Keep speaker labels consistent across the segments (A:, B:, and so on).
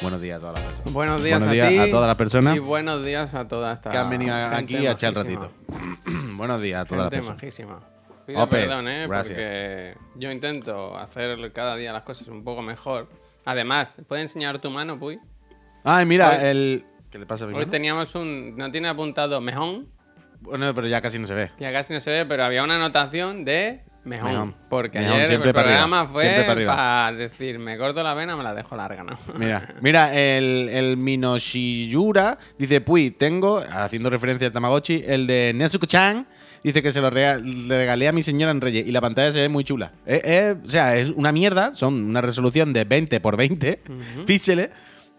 A: Buenos días a todas las personas.
B: Buenos días,
A: Buenos
B: a,
A: días
B: ti
A: a todas las personas
B: Y buenos días a toda esta
A: que han venido
B: gente
A: aquí a echar ratito. Buenos días a todas las personas.
B: majísima. Pido perdón, ¿eh?
A: gracias.
B: Porque yo intento hacer cada día las cosas un poco mejor. Además, ¿puedes enseñar tu mano, Puy?
A: Ay, mira,
B: Hoy-
A: el. ¿Qué le pasa a mi
B: Hoy
A: mano?
B: teníamos un... No tiene apuntado mejón,
A: Bueno, pero ya casi no se ve.
B: ya casi no se ve, pero había una anotación de Mejón. Porque ayer el programa fue
A: para
B: decir, me corto la vena, me la dejo larga, ¿no?
A: Mira, mira, el, el Minoshiyura dice, Puy, tengo, haciendo referencia al Tamagotchi, el de Nezuko-chan, dice que se lo regalé a mi señora en Reyes y la pantalla se ve muy chula. Eh, eh, o sea, es una mierda, son una resolución de 20 por 20 píxeles,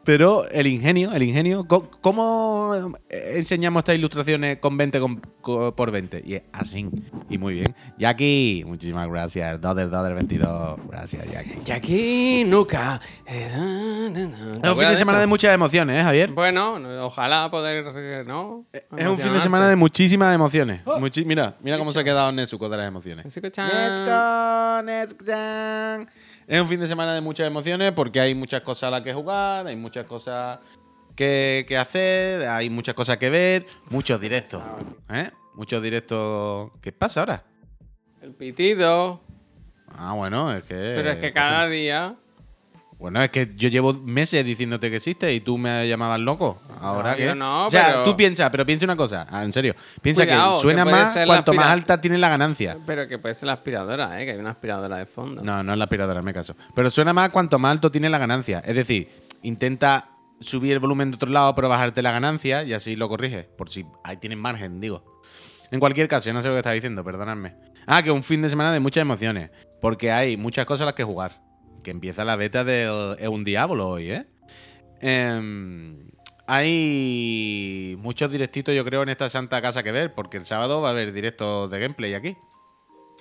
A: pero el ingenio, el ingenio, ¿cómo enseñamos estas ilustraciones con 20 con- co- por 20? Y es así, y muy bien. Jackie, muchísimas gracias, Doder, Doder 22, gracias, Jackie.
B: Jackie Nuka. Eh,
A: Es un fin de semana de muchas emociones, ¿eh, Javier?
B: Bueno, no- ojalá poder, eh, ¿no?
A: Es un fin de semana de muchísimas emociones. Muchi- mira, mira cómo se ha quedado Nezuko de las emociones.
B: Nezuko-chan.
A: Nezuko, Nezuko-chan. Es un fin de semana de muchas emociones porque hay muchas cosas a las que jugar, hay muchas cosas que, que hacer, hay muchas cosas que ver, muchos directos. ¿eh? Muchos directos. ¿Qué pasa ahora?
B: El pitido.
A: Ah, bueno, es que.
B: Pero es que cada día.
A: Bueno, es que yo llevo meses diciéndote que existe y tú me llamabas loco. Ahora
B: No,
A: que.
B: no,
A: o sea,
B: pero-
A: tú piensa, pero piensa una cosa, ah, en serio. Piensa
B: Cuidado,
A: que suena más cuanto más alta tiene la ganancia.
B: Pero que puede ser la aspiradora, ¿eh? Que hay una aspiradora de fondo.
A: No, no es la aspiradora, me caso. Pero suena más cuanto más alto tiene la ganancia. Es decir, intenta subir el volumen de otro lado, pero bajarte la ganancia y así lo corriges. Por si ahí tienes margen, digo. En cualquier caso, yo no sé lo que estás diciendo, perdonadme. Ah, que un fin de semana de muchas emociones. Porque hay muchas cosas a las que jugar. Que empieza la beta del Es un Diablo hoy, ¿eh? Em, hay muchos directitos, yo creo, en esta santa casa que ver. Porque el sábado va a haber directos de gameplay aquí.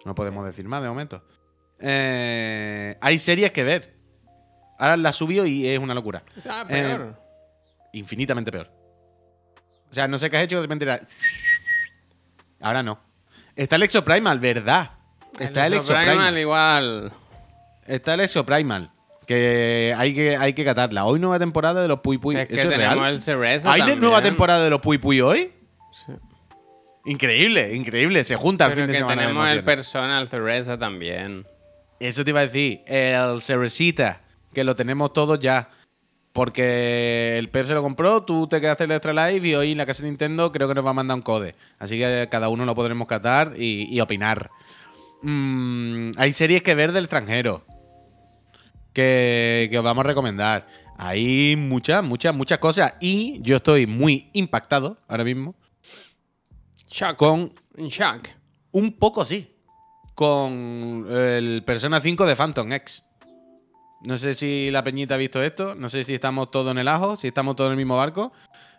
A: No podemos decir más de momento. Eh, hay series que ver. Ahora la subió y es una locura.
B: Ah, peor.
A: Infinitamente peor. O sea, no sé qué has hecho, de repente era... Ahora no. Está el Exo Primal, ¿verdad? Está el, Exo
B: Exoprimal
A: Primal.
B: igual.
A: Está el Exo Primal. Que hay que, hay que catarla. Hoy nueva temporada de los Puy Puy.
B: es que
A: ¿Eso es
B: tenemos
A: real?
B: el Cereza
A: ¿Hay
B: también.
A: nueva temporada de los Puy Puy hoy?
B: Sí.
A: Increíble, increíble. Se junta el
B: Pero
A: fin de semana. de
B: tenemos el personal Cereza también.
A: Eso te iba a decir. El Cerecita, que lo tenemos todos ya. Porque el Pep se lo compró, tú te quedaste el Extra Life y hoy en la casa de Nintendo creo que nos va a mandar un code. Así que cada uno lo podremos catar y, y opinar. Mm, hay series que ver del extranjero. Que, que os vamos a recomendar. Hay muchas, muchas, muchas cosas. Y yo estoy muy impactado ahora mismo
B: Shock.
A: con
B: Shock.
A: un poco sí. Con el Persona 5 de Phantom X. No sé si la peñita ha visto esto. No sé si estamos todos en el ajo, si estamos todos en el mismo barco.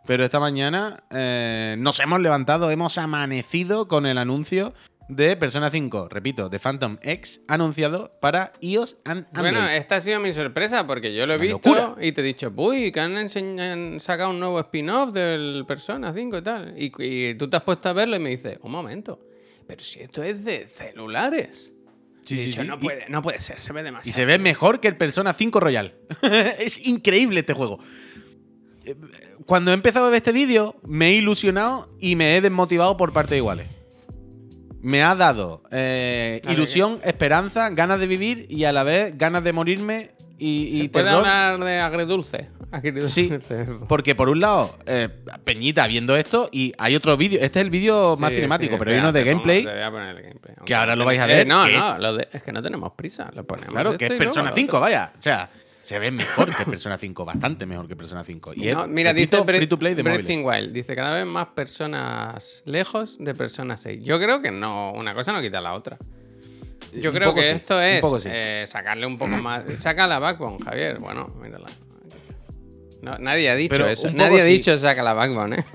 A: Pero esta mañana eh, nos hemos levantado, hemos amanecido con el anuncio de Persona 5, repito, de Phantom X, anunciado para iOS and Android.
B: Bueno, esta ha sido mi sorpresa porque yo lo he
A: Una
B: visto
A: locura.
B: y te he dicho, uy, que han, sacado un nuevo spin-off del Persona 5 y tal. Y, y tú te has puesto a verlo y me dices, un momento, pero si esto es de celulares.
A: Sí,
B: Y he
A: sí,
B: dicho,
A: sí.
B: No,
A: Y-
B: puede, no puede ser, se ve
A: Y
B: demasiado.
A: se ve mejor que el Persona 5 Royal. es increíble este juego. Eh, Cuando he empezado a ver este vídeo, me he ilusionado y me he desmotivado por partes iguales. Me ha dado eh, ilusión, esperanza, ganas de vivir y a la vez ganas de morirme y, y
B: ¿Se puede
A: terror.
B: hablar de agridulce? Agridulce.
A: Sí, porque por un lado, eh, Peñita viendo esto y hay otro vídeo. Este es el vídeo más cinemático,
B: sí,
A: pero hay uno de gameplay.
B: te voy a poner el gameplay.
A: que ahora lo
B: Eh,
A: vais a ver,
B: no, no,
A: es-
B: lo de- es que no tenemos prisa. Lo ponemos
A: Claro, que es
B: y luego
A: Persona
B: lo
A: 5,
B: otro.
A: vaya. O sea, se ve mejor que Persona 5, bastante mejor que Persona 5. Y es,
B: No, mira, dice
A: free to play de
B: Wild. Dice cada vez más personas lejos de Persona 6. Yo creo que no, una cosa no quita la otra. Yo
A: Un
B: creo que
A: sí,
B: esto es
A: sí.
B: eh, sacarle un poco más. Saca la backbone, Javier. Bueno, mírala. No, nadie ha dicho
A: Pero
B: eso. Nadie ha dicho saca la backbone, ¿eh?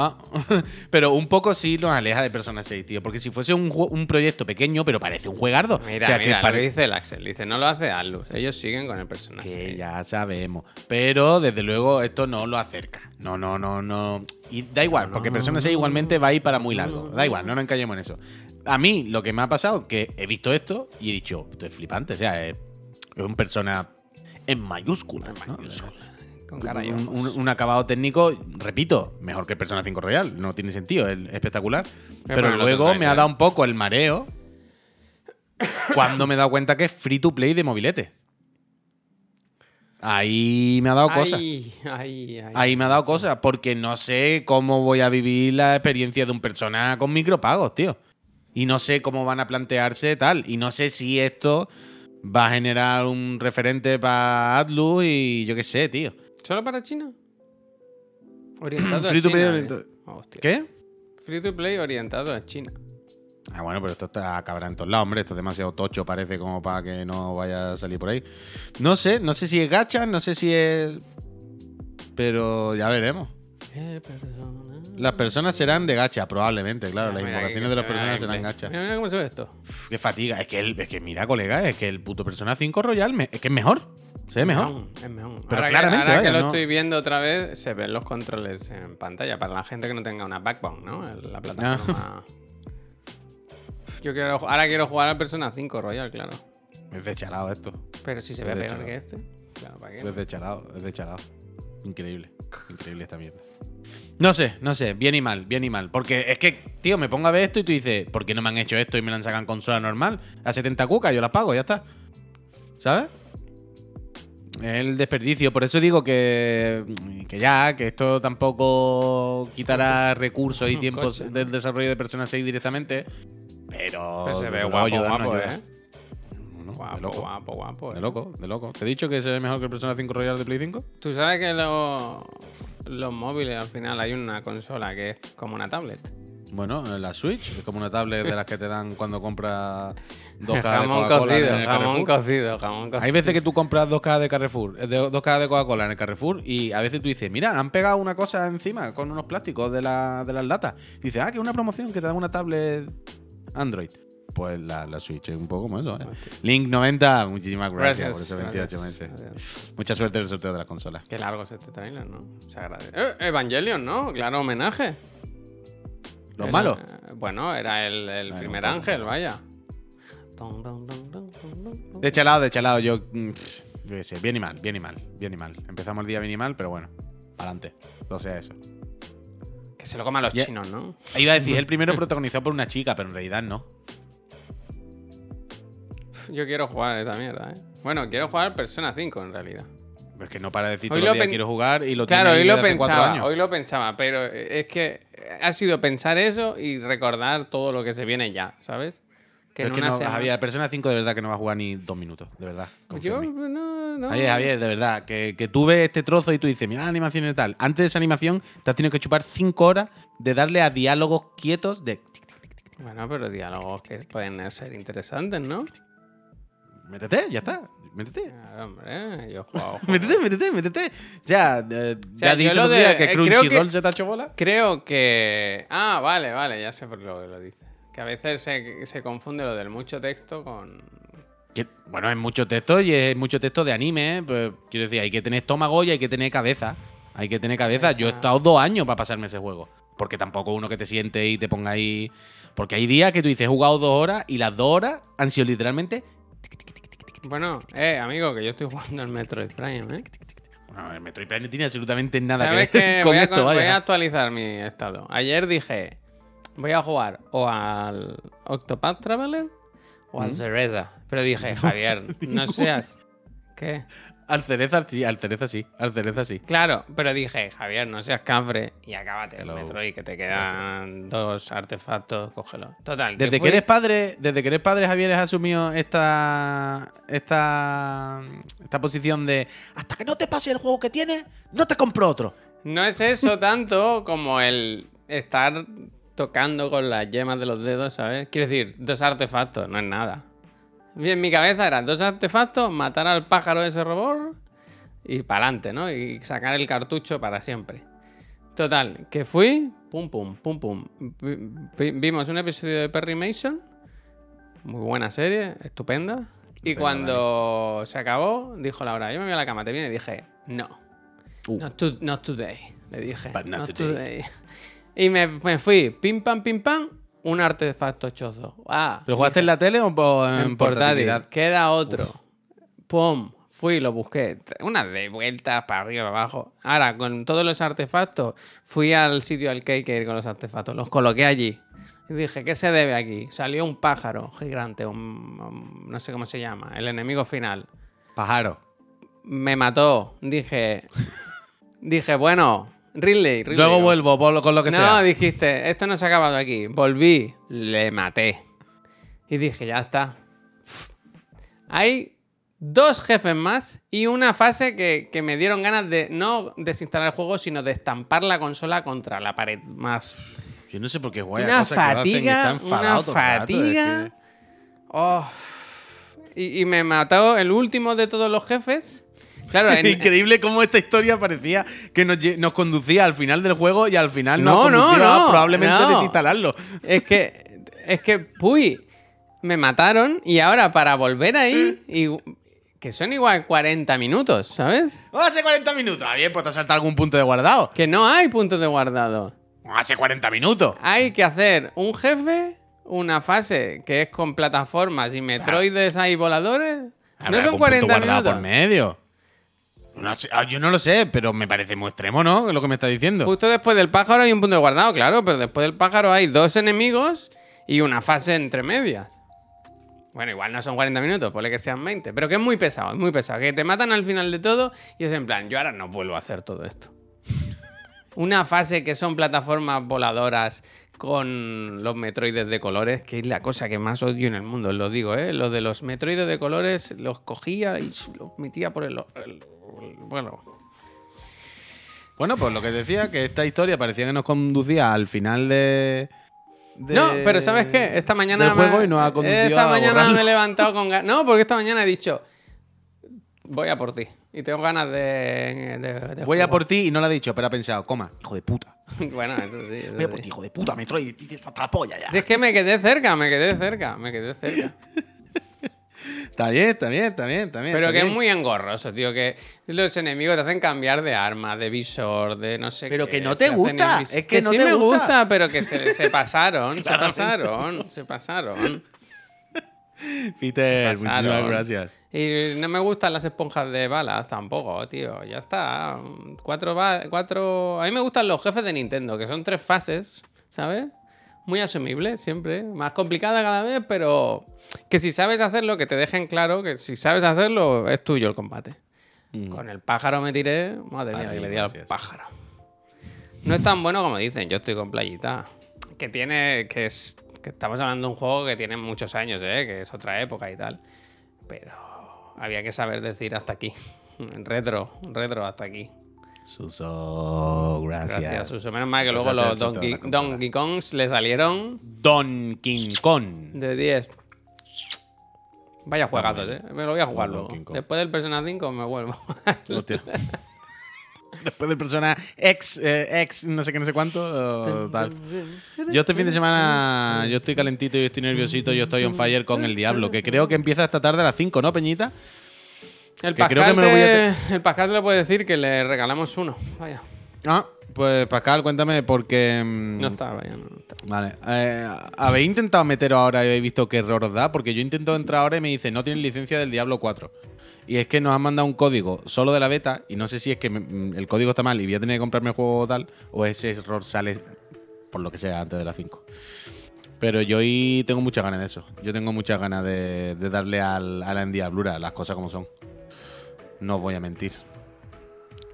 A: Ah, pero un poco sí nos aleja de Persona 6, tío. Porque si fuese un, proyecto pequeño, pero parece un juegardo.
B: Mira,
A: o sea, que
B: mira, lo que dice el Axel. Dice, no lo hace Atlus. Ellos siguen con el Persona
A: que
B: 6.
A: ya sabemos. Pero desde luego esto no lo acerca. No, no, no, no. Y da igual, porque Persona 6 igualmente va a ir para muy largo. Da igual, no nos encallemos en eso. a mí lo que me ha pasado que he visto esto y he dicho, esto es flipante, o sea, es, es un persona en mayúsculas. ¿no?
B: Con cara y
A: un,
B: ojos.
A: un- un acabado técnico, repito, mejor que Persona 5 Royal, no tiene sentido, es espectacular. Pero luego me ha dado un poco el mareo cuando me he dado cuenta que es free to play de mobilete. Ahí me ha dado cosas. Ahí me ha dado cosas, porque no sé cómo voy a vivir la experiencia de un persona con micropagos, tío. Y no sé cómo van a plantearse tal. Y no sé si esto va a generar un referente para Atlus y yo qué sé, tío.
B: ¿Solo para China? Orientado
A: Free
B: a
A: to
B: China.
A: play orientado-. ¿Qué?
B: Free to play orientado a China.
A: Ah, bueno, pero esto está acabará en todos lados, hombre. Esto es demasiado tocho, parece, como para que no vaya a salir por ahí. No sé, no sé si es gacha, no sé si es. Pero ya veremos.
B: Persona.
A: Las personas serán de gacha, probablemente, claro. Las
B: Mira,
A: invocaciones de las personas serán gacha.
B: Mira, mira cómo se ve esto.
A: Uf, qué fatiga. Es que, el- es que mira, colega, es que el puto Persona 5 Royal me- es que es mejor. Se ve mejor.
B: Es mejor.
A: Pero
B: ahora
A: claramente,
B: que, ahora que lo
A: no-
B: estoy viendo otra vez, se ven los controles en pantalla para la gente que no tenga una backbone, ¿no? En La plataforma. Uf, Yo quiero, ahora quiero jugar al Persona 5 Royal, claro.
A: Es de chalado esto.
B: Pero si se
A: Es
B: ve peor que este. Claro, ¿para qué?
A: Es de chalado, es de chalado. Increíble. Increíble esta mierda. No sé, no sé, bien y mal, bien y mal. Porque es que, tío, me pongo a ver esto y tú dices, ¿por qué no me han hecho esto y me lo han sacado en consola normal? A 70 cucas, yo las pago, ya está. ¿Sabes? Es el desperdicio. Por eso digo que, que ya, que esto tampoco quitará recursos y tiempos del desarrollo de Persona 6 directamente. Pero.
B: Se ve guapo, guapo,
A: ayuda.
B: ¿eh?
A: No, de
B: Guapo,
A: loco.
B: guapo, guapo.
A: De
B: ¿eh?
A: loco, de loco. ¿Te he dicho que se ve mejor que el Persona 5 Royal de Play 5?
B: Tú sabes que lo- los móviles al final hay una consola que es como una tablet.
A: Bueno, la Switch es como una tablet de las que te dan cuando compras dos cajas de
B: jamón
A: Coca-Cola
B: jamón
A: Carrefour.
B: cocido, jamón cocido.
A: Hay veces que tú compras dos cajas de Carrefour, eh, de, dos cajas de Coca-Cola en el Carrefour y a veces tú dices, mira, han pegado una cosa encima con unos plásticos de, la- de las latas. Y dices, ah, que es una promoción que te dan una tablet Android. Pues la, la Switch es un poco como eso. ¿eh? Link 90, muchísimas gracias, por esos 28
B: gracias,
A: meses.
B: gracias.
A: Mucha suerte en el sorteo de las consolas.
B: Qué largo es este trailer, ¿no? Se agradece. Eh, Evangelion, ¿no? Claro, homenaje.
A: ¿Los
B: Era-
A: malos?
B: Bueno, era el, el
A: Bueno,
B: primer
A: poco.
B: ángel, vaya.
A: De chalado, de chalado, yo. mm, yo qué sé, bien y mal, bien y mal, bien y mal. Empezamos el día bien y mal, pero bueno, adelante. O sea, eso.
B: Que se lo coman los
A: Ya-
B: chinos, ¿no?
A: Iba a decir, el primero protagonizado por una chica, pero en realidad no.
B: Yo quiero jugar a esta mierda, ¿eh? Bueno, quiero jugar Persona 5 en realidad.
A: Es que no para decir todos
B: lo
A: los días
B: pen-
A: quiero jugar y lo
B: Claro, hoy lo pensaba, hoy lo pensaba, pero es que ha sido pensar eso y recordar todo lo que se viene ya, ¿sabes? Que
A: Pero
B: en
A: es que
B: una
A: no,
B: semana-
A: Javier, Persona 5 de verdad que no va a jugar ni dos minutos, de verdad.
B: Yo, no, no.
A: Javier, Javier, de verdad, que, que tú ves este trozo y tú dices, mira la animación y tal. Antes de esa animación te has tenido que chupar cinco horas de darle a diálogos quietos de...
B: Bueno, pero diálogos que pueden ser interesantes, ¿no?
A: Métete, ya está, métete.
B: Claro, hombre, yo he jugado.
A: Métete, métete, métete. Ya, eh,
B: sea,
A: ya dijiste
B: lo de-
A: que
B: eh,
A: Crunchyroll se te ha hecho bola.
B: Creo que. Ah, vale, vale, ya sé por lo que lo dice. Que a veces se, se confunde lo del mucho texto con.
A: Bueno, es mucho texto y es mucho texto de anime. ¿eh? Pues, quiero decir, hay que tener estómago y hay que tener cabeza. Hay que tener cabeza. Yo he estado dos años para pasarme ese juego. Porque tampoco uno que te siente y te ponga ahí. Porque hay días que tú dices, he jugado dos horas y las dos horas han sido literalmente.
B: Bueno, eh, amigo, que yo estoy jugando el Metroid Prime, ¿eh?
A: Bueno, el Metroid Prime no tiene absolutamente nada
B: ¿Sabes
A: que ver con
B: Voy a,
A: esto,
B: con- voy a actualizar mi estado. Ayer dije, voy a jugar o al Octopath Traveler o al
A: ¿Mm?
B: Cereza. Pero dije, Javier, no seas... ¿Qué?
A: Al cereza sí, al cereza sí, al cereza sí.
B: Claro, pero dije, Javier, no seas cafre y acábate el
A: Hello.
B: Metroid, que te quedan dos artefactos, cógelo. Total,
A: Desde que
B: fui-
A: eres padre, desde que eres padre, Javier, has asumido esta, esta, esta posición de hasta que no te pase el juego que tienes, no te compro otro.
B: No es eso tanto como el estar tocando con las yemas de los dedos, ¿sabes? Quiero decir, dos artefactos, no es nada. Y en mi cabeza eran dos artefactos, matar al pájaro de ese robot y para adelante, ¿no? Y sacar el cartucho para siempre. Total, que fui, pum, pum, pum, pum. Vi- vi- Vimos un episodio de Perry Mason, muy buena serie, estupenda. Y cuando se acabó, dijo Laura, yo me voy a la cama, te viene y dije, no.
A: Uh.
B: Not, to- not today, le dije.
A: But not
B: not
A: today.
B: today. Y me, me fui, pim pam, pim pam, un artefacto chozo. Ah,
A: ¿Pero jugaste en la tele o en,
B: en portátil. Queda otro. Pum. Fui y lo busqué. Una de vueltas para arriba, para abajo. Ahora, con todos los artefactos, fui al sitio al que hay que ir con los artefactos. Los coloqué allí. Y dije, ¿qué se debe aquí? Salió un pájaro gigante, un- un- no sé cómo se llama, el enemigo final.
A: Pájaro.
B: Me mató. Dije, dije, bueno, Ridley, Ridley.
A: Luego vuelvo por lo- con lo que
B: no,
A: sea.
B: dijiste, esto no se ha acabado aquí. Volví, le maté. Y dije, ya está. Hay dos jefes más y una fase que, que me dieron ganas de no desinstalar el juego, sino de estampar la consola contra la pared más.
A: Yo no sé por qué guay.
B: Una fatiga, una fatiga. Oh. Y, y me mató el último de todos los jefes. Claro, en,
A: Increíble cómo esta historia parecía que nos, nos conducía al final del juego y al final
B: No, no,
A: a
B: no,
A: probablemente
B: no.
A: desinstalarlo.
B: Es que, es que, puy, me mataron y ahora para volver ahí, y, que son igual 40 minutos, ¿sabes?
A: Hace 40 minutos. Ah, bien, pues te has saltado algún punto de guardado.
B: Que no hay puntos de guardado.
A: Hace 40 minutos.
B: Hay que hacer un jefe, una fase que es con plataformas y metroides ahí voladores.
A: Habrá
B: No son
A: algún punto
B: 40
A: guardado
B: minutos.
A: por medio. Ah, yo no lo sé, pero me parece muy extremo, ¿no? Lo que me está diciendo.
B: Justo después del pájaro hay un punto de guardado, claro, pero después del pájaro hay dos enemigos y una fase entre medias. Bueno, igual no son 40 minutos, ponle que sean 20, pero que es muy pesado, es muy pesado. Que te matan al final de todo y es en plan, yo ahora no vuelvo a hacer todo esto. Una fase que son plataformas voladoras con los metroides de colores, que es la cosa que más odio en el mundo, lo digo, ¿eh? Lo de los metroides de colores los cogía y los metía por el... el- bueno,
A: Bueno, pues lo que decía, que esta historia parecía que nos conducía al final de. de-
B: No, pero ¿sabes qué? Esta mañana,
A: juego
B: me,
A: y nos ha conducido
B: esta mañana me he levantado con ganas. No, porque esta mañana he dicho, voy a por ti. Y tengo ganas de... de- de
A: Voy a por ti y no lo ha dicho, pero ha pensado, coma, hijo de puta.
B: bueno, eso sí. eso
A: Voy a por
B: sí.
A: ti, hijo de puta, Metroid, tienes otra polla ya.
B: Si es que me quedé cerca, me quedé cerca, me quedé cerca.
A: Está bien, está bien, está bien, está bien.
B: Pero
A: está
B: que es muy engorroso, tío. Que los enemigos te hacen cambiar de arma, de visor, de no sé
A: Pero
B: qué.
A: que no
B: se
A: te gusta, es que no
B: sí
A: te
B: me
A: gusta.
B: gusta, pero que se, se pasaron, se pasaron, se pasaron.
A: Peter,
B: pasaron.
A: muchísimas gracias.
B: Y no me gustan las esponjas de balas tampoco, tío. Ya está. Cuatro, cuatro... A mí me gustan los jefes de Nintendo, que son tres fases, ¿sabes? Muy asumible siempre. Más complicada cada vez, pero que si sabes hacerlo, que te dejen claro que si sabes hacerlo, es tuyo el combate.
A: Mm.
B: Con el pájaro me tiré. Madre mía, que le di al pájaro. No es tan bueno como dicen, yo estoy con playita. Que tiene. que es. que estamos hablando de un juego que tiene muchos años, ¿eh? Que es otra época y tal. Pero había que saber decir hasta aquí. Retro, retro hasta aquí.
A: Suso, gracias.
B: Gracias, Suso. Menos mal que luego los Donkey. Donkey Kongs le salieron
A: Don King Kong.
B: de 10. Vaya juegazos, ¿eh? Me lo voy a jugar luego.
A: Donkey.
B: Después del Persona 5 me vuelvo.
A: Hostia. Después de persona ex, eh, ex, no sé qué, no sé cuánto, o tal. Yo este fin de semana, yo estoy calentito, yo estoy nerviosito, yo estoy on fire con el Diablo, que creo que empieza esta tarde a las 5, ¿no, Peñita?
B: El
A: Que creo
B: Pascal,
A: que me lo voy a
B: te- el Pascal te lo puede decir que le regalamos uno. Vaya.
A: Ah, pues Pascal, cuéntame, porque... mm,
B: No está, vaya, no, no está.
A: Vale. Eh, ¿Habéis intentado meteros ahora y habéis visto qué error os da? Porque yo intento entrar ahora y me dice, no tienen licencia del Diablo 4. Y es que nos han mandado un código solo de la beta y no sé si es que me- mm, el código está mal y voy a tener que comprarme el juego tal o ese error sale por lo que sea antes de las 5. Pero yo hoy tengo muchas ganas de eso. Yo tengo muchas ganas de, de darle al, a la endiablura, las cosas como son. No os voy a mentir.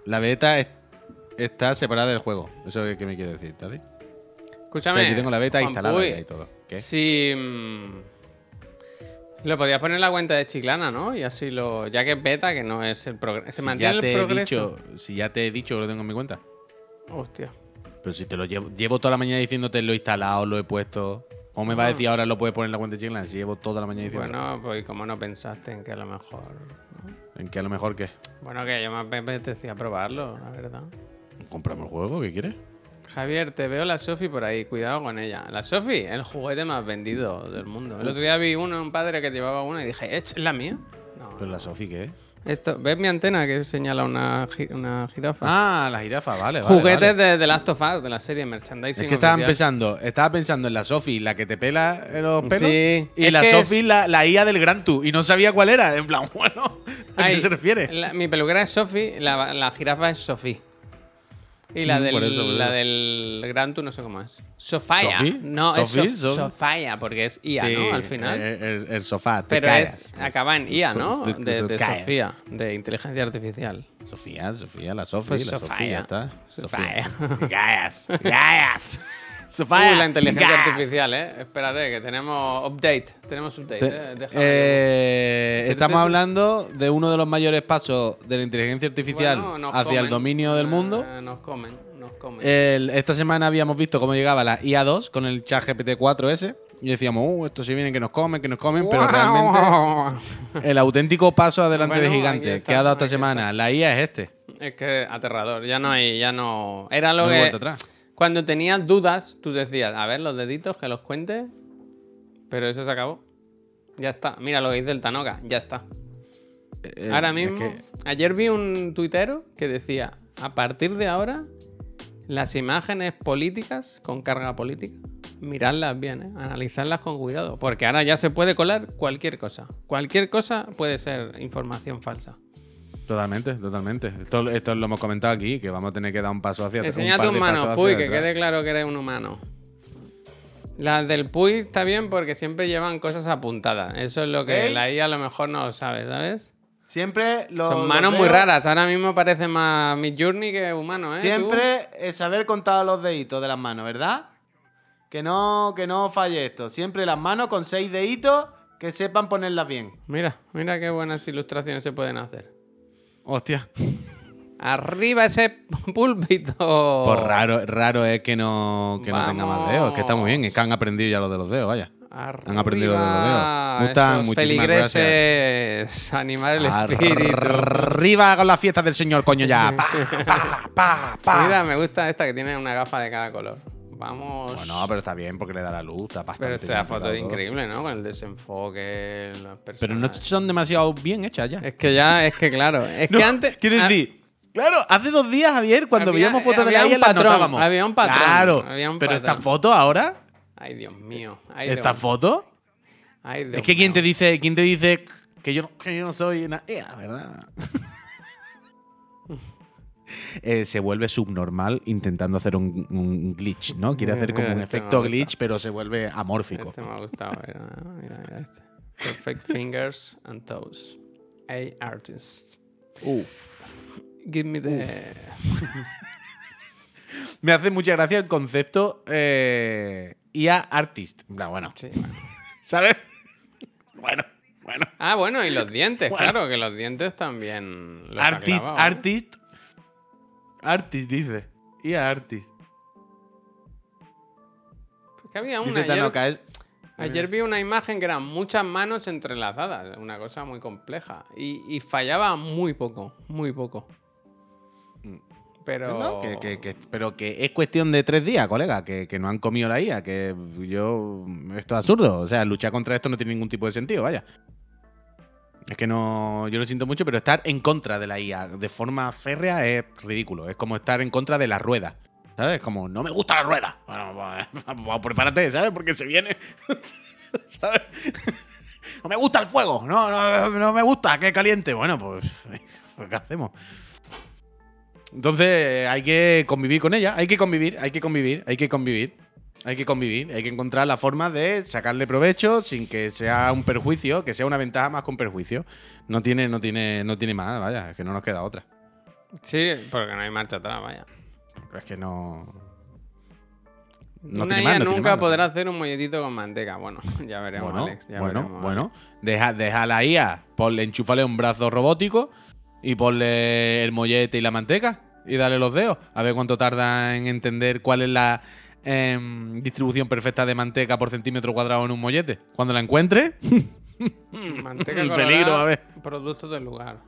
A: La beta es- está separada del juego. Eso es que me quiere decir. O
B: Escúchame.
A: sea, aquí tengo la beta
B: Juan
A: instalada
B: Puy,
A: y todo. ¿Qué?
B: Si. Lo podías poner en la cuenta de Chiclana, ¿no? Y así lo. Ya que es beta, que no es el progreso. Se
A: Si
B: mantiene
A: ya te
B: el
A: he
B: progreso.
A: dicho, si ya te he dicho que lo tengo en mi cuenta.
B: Hostia.
A: Pero si te lo llevo, llevo toda la mañana diciéndote lo he instalado, lo he puesto. ¿Cómo me va a decir ahora lo puedes poner en la cuenta de Chiclan? Si llevo toda la mañana diciendo.
B: Bueno, pues como no pensaste en que a lo mejor. ¿no?
A: En que a lo mejor que.
B: Bueno, que yo me apetecía probarlo, la verdad.
A: Compramos el juego, ¿qué quieres?
B: Javier, te veo la Sofi por ahí, cuidado con ella. La Sofi, el juguete más vendido del mundo. El otro día vi uno, un padre que llevaba una y dije, "Eh, ¿es la mía? No.
A: ¿Pero la Sofi qué?
B: Esto, ¿Ves mi antena que señala una, gi- una jirafa?
A: Ah, la jirafa, vale. vale,
B: Juguetes
A: vale.
B: de The Last of Us, de la serie merchandising.
A: Es que estaba
B: oficial.
A: pensando, estaba pensando en la Sofi, la que te pela los pelos.
B: Sí,
A: y
B: es
A: la
B: que
A: Sofi, la, la IA del Gran Tu. Y no sabía cuál era. En plan, bueno, ¿a
B: Ay,
A: qué se refiere?
B: la- mi peluquera es Sophie, la, la jirafa es Sophie. Y la,
A: Mm,
B: del,
A: eso,
B: la del Gran Tour no sé cómo es. Sofía.
A: ¿Sophie?
B: No, es. Sof-
A: So-
B: Sofía, porque es IA,
A: Sí,
B: ¿no? Al final.
A: El, el- el sofá. te
B: Pero
A: caes.
B: es, acaba en IA, ¿no? De. Sofía, de inteligencia artificial.
A: Sofía, Sofía, la Sofi,
B: Pues
A: la
B: Sofía.
A: Sofía.
B: Sofía.
A: Sofía.
B: Uh,
A: Sofía.
B: la inteligencia artificial, ¿eh? Espérate, que tenemos update. Tenemos update,
A: Te-
B: ¿eh? Déjame
A: eh, estamos hablando de uno de los mayores pasos de la inteligencia artificial
B: Bueno,
A: hacia el dominio del mundo.
B: Eh, nos comen, nos comen.
A: El- esta semana habíamos visto cómo llegaba la IA2 con el chat GPT-4S y decíamos, uh, esto sí viene que nos comen, que nos comen, pero realmente el auténtico paso adelante
B: Bueno,
A: de gigante
B: está,
A: que ha dado esta semana la IA es este.
B: Es que aterrador, ya no hay, ya no. Era lo
A: No
B: que. Cuando tenías dudas, tú decías, a ver, los deditos, que los cuente. Pero eso se acabó. Ya está. Mira lo que dice el Tanoka, ya está.
A: Eh,
B: ahora
A: es
B: mismo.
A: que-
B: Ayer vi un tuitero que decía: a partir de ahora, las imágenes políticas con carga política, miradlas bien, ¿eh? analizarlas con cuidado. Porque ahora ya se puede colar cualquier cosa. Cualquier cosa puede ser información falsa.
A: Totalmente, totalmente. Esto, esto lo hemos comentado aquí, que vamos a tener que dar un paso hacia atrás.
B: Enseña tus manos, Puy, que quede claro que eres un humano. Las del Puy está bien porque siempre llevan cosas apuntadas. Eso es lo que
A: ¿Eh?
B: la IA a lo mejor no lo sabe, ¿sabes?
A: Siempre los,
B: Son
A: los
B: manos muy raras. Ahora mismo parece más Mid Journey que humano, ¿eh? Tú.
A: Siempre es saber contar los deditos de las manos, ¿verdad? Que no, que no falle esto. Siempre las manos con seis deditos que sepan ponerlas bien.
B: Mira, mira qué buenas ilustraciones se pueden hacer.
A: Hostia.
B: Arriba ese púlpito.
A: Pues raro, raro es que no, que no tenga más dedos. Que está muy bien. Es que han aprendido ya los de los dedos, vaya. Han aprendido lo de los dedos. Me gustan,
B: esos feligreses, animar el espíritu.
A: Arriba con las fiestas del señor, coño, ya. Pa, pa, pa, pa.
B: Mira, me gusta esta que tiene una gafa de cada color. Vamos.
A: Bueno, pero está bien porque le da la luz. Está bastante
B: Pero esta foto es increíble, ¿no? Con el desenfoque, las personas.
A: Pero no son demasiado bien hechas ya.
B: Es que ya, es que claro. Es
A: No,
B: que antes.
A: Quiero decir, claro, hace dos días, Javier, cuando
B: Había-
A: veíamos fotos de la
B: un
A: las
B: patrón,
A: notábamos.
B: había un patrón,
A: Claro,
B: había un
A: pero esta
B: patrón.
A: foto ahora,
B: Ay, Dios mío. Ay,
A: esta
B: Dios-
A: foto,
B: ay, Dios
A: es que quién te dice, quién te dice que yo no, que yo no soy una IA, ¿verdad? Eh, se vuelve subnormal intentando hacer un, un glitch, ¿no? Quiere hacer como un
B: Este
A: efecto glitch, pero se vuelve amórfico.
B: Este me ha gustado. Mira, mira, mira este. Perfect fingers and toes. A artist.
A: Uf.
B: Give me the.
A: Me hace mucha gracia el concepto eh, IA artist. Bueno,
B: Sí.
A: ¿sabes? Bueno, bueno.
B: Ah, bueno, y los dientes,
A: Bueno.
B: claro, que los dientes también. los
A: Artist,
B: ¿eh?
A: artist. Artist dice. IA
B: que había una.
A: Dice
B: Ayer,
A: Tanoka, es-
B: ayer vi una imagen que eran muchas manos entrelazadas, una cosa muy compleja. Y, y fallaba muy poco, muy poco.
A: Mm.
B: Pero.
A: No, que- que- que- pero que es cuestión de tres días, colega, que, que no han comido la IA, que yo... Esto es absurdo, o sea, luchar contra esto no tiene ningún tipo de sentido, vaya. Es que no... Yo lo siento mucho, pero estar en contra de la IA de forma férrea es ridículo. Es como estar en contra de la rueda. ¿Sabes? Como, no me gusta la rueda. Bueno, pues, pues prepárate, ¿sabes? Porque se viene... ¿Sabes? No me gusta el fuego. No, no, no me gusta, que caliente. Bueno, pues... pues ¿Qué hacemos? Entonces hay que convivir con ella, hay que convivir, hay que convivir, hay que convivir, hay que convivir, hay que encontrar la forma de sacarle provecho sin que sea un perjuicio, que sea una ventaja más con perjuicio. No tiene, no tiene, no tiene más, vaya, es que no nos queda otra.
B: Sí, porque no hay marcha atrás, vaya.
A: Es que no. No
B: Una IA
A: no
B: nunca
A: más,
B: podrá hacer un molletito con manteca. Bueno, ya veremos,
A: Bueno,
B: Alex. ya
A: bueno,
B: veremos,
A: bueno. Deja, deja a la IA, ponle, enchúfale un brazo robótico y ponle el mollete y la manteca y dale los dedos. A ver cuánto tarda en entender cuál es la em, distribución perfecta de manteca por centímetro cuadrado en un mollete. Cuando la encuentre,
B: Manteca
A: El peligro, a ver.
B: Productos del lugar.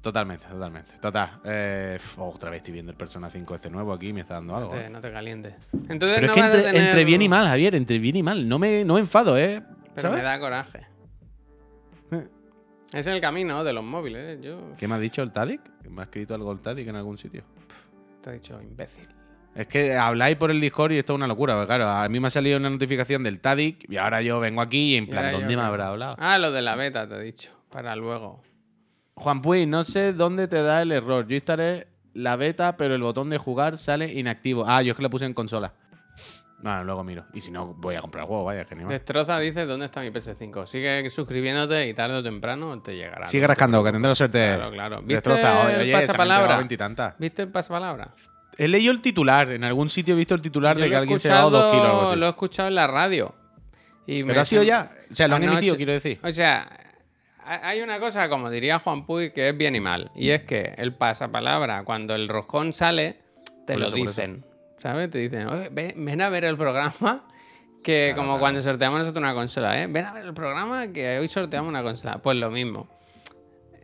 A: totalmente, totalmente. Total. Eh, otra vez estoy viendo el Persona 5 este nuevo aquí, me está dando
B: No
A: algo.
B: te,
A: ¿eh?
B: no te calientes. Entonces
A: Pero
B: no
A: es que entre,
B: tener-
A: entre bien y mal, Javier, entre bien y mal. No me, no me enfado, ¿eh?
B: Pero
A: ¿Sabes?
B: me da coraje. Es el camino de los móviles, ¿eh? Yo
A: ¿Qué me ha dicho el Tadic? ¿Me ha escrito algo el Tadic en algún sitio?
B: te he dicho imbécil.
A: Es que habláis por el Discord y esto es una locura. porque claro, a mí me ha salido una notificación del Tadic y ahora yo vengo aquí y en
B: Y
A: plan,
B: yo
A: ¿dónde me habrá hablado?
B: Ah, lo de la beta, te he dicho. Para luego.
A: Juan Puy, no sé dónde te da el error. Yo instalé la beta, pero el botón de jugar sale inactivo. Ah, yo es que la puse en consola. Bueno, luego miro. Y si no, voy a comprar el juego, vaya, más.
B: Destroza dice dónde está mi PS5. Sigue suscribiéndote y tarde o temprano te llegará.
A: Sigue
B: ¿no?
A: rascando, que tendrás suerte.
B: Claro, claro. ¿Viste
A: Destroza. Oye,
B: el pasapalabra?
A: entregado veintitantas.
B: ¿Viste el pasapalabra?
A: He leído el titular. En algún sitio he visto el titular
B: Yo
A: de que alguien se ha dado dos kilos o algo así.
B: Lo he escuchado en la radio. Y me
A: Pero ha sido ya. O sea, lo han emitido, quiero decir.
B: O sea, ha- hay una cosa, como diría Juan Puy, que es bien y mal. Y es que el pasapalabra, cuando el roscón sale, te
A: Por
B: lo
A: eso,
B: dicen. ¿Sabes? Te dicen, "Oye, ven, ven a ver el programa. Que
A: Claro,
B: como
A: claro.
B: cuando sorteamos nosotros una consola, ¿eh? Ven a ver el programa que hoy sorteamos una consola. Pues lo mismo.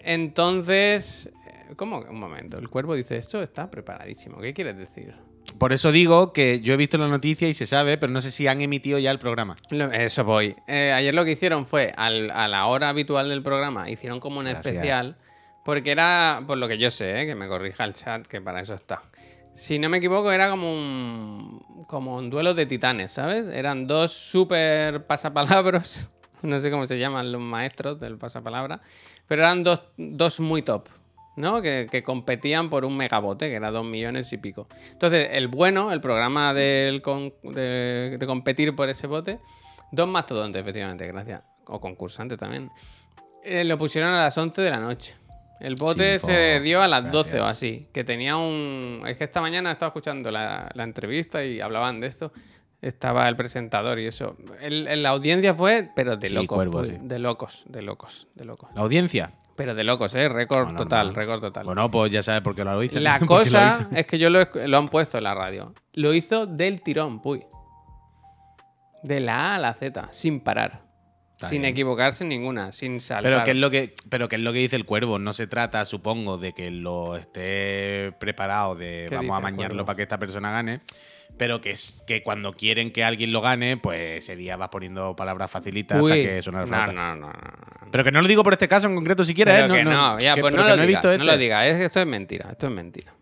B: Entonces, ¿cómo? Un momento. El cuervo dice, esto está preparadísimo. ¿Qué quieres decir?
A: Por eso digo que yo he visto la noticia y se sabe, pero no sé si han emitido ya el programa.
B: Eso voy. Eh, ayer lo que hicieron fue, al- a la hora habitual del programa, hicieron como un
A: Gracias.
B: especial, porque era, por lo que yo sé, eh, que me corrija el chat, que para eso está. Si no me equivoco, era como un, como un duelo de titanes, ¿sabes? Eran dos super pasapalabras, no sé cómo se llaman los maestros del pasapalabra, pero eran dos, dos muy top, ¿no? Que, que competían por un megabote, que era dos millones y pico. Entonces, el bueno, el programa del con- de, de competir por ese bote, dos mastodontes, efectivamente, gracias. O concursantes también. Eh, lo pusieron a las 11 de la noche. El bote
A: Cinco.
B: se dio a las 12 o
A: Gracias.
B: así. Que tenía un. Es que esta mañana estaba escuchando la, la entrevista y hablaban de esto. Estaba el presentador y eso. El- el- la audiencia fue, pero de
A: Sí,
B: locos.
A: cuervo,
B: pues,
A: sí.
B: De locos, de locos, de locos.
A: La audiencia.
B: Pero de locos, ¿eh? Récord
A: No,
B: total, récord total.
A: Bueno, pues ya sabes por qué lo hice.
B: La
A: lo
B: cosa es que yo lo, han puesto en la radio. Lo hizo del tirón, puy. De la A a la Z, sin parar.
A: Está
B: sin
A: bien.
B: equivocarse ninguna, sin saltar.
A: Pero que es lo que, pero que es lo que dice el cuervo. No se trata, supongo, de que lo esté preparado de
B: ¿Qué
A: vamos a mañarlo para que esta persona gane. Pero que es que cuando quieren que alguien lo gane, pues ese día vas poniendo palabras facilitas
B: Uy,
A: hasta que suena la
B: no, no, no, no, no.
A: Pero que no lo digo por este caso en concreto si quieres,
B: Pero
A: ¿eh?
B: que no, ya,
A: que-
B: pues no lo
A: he
B: digas,
A: visto
B: no lo
A: este.
B: digas. Es que esto es mentira, esto es mentira.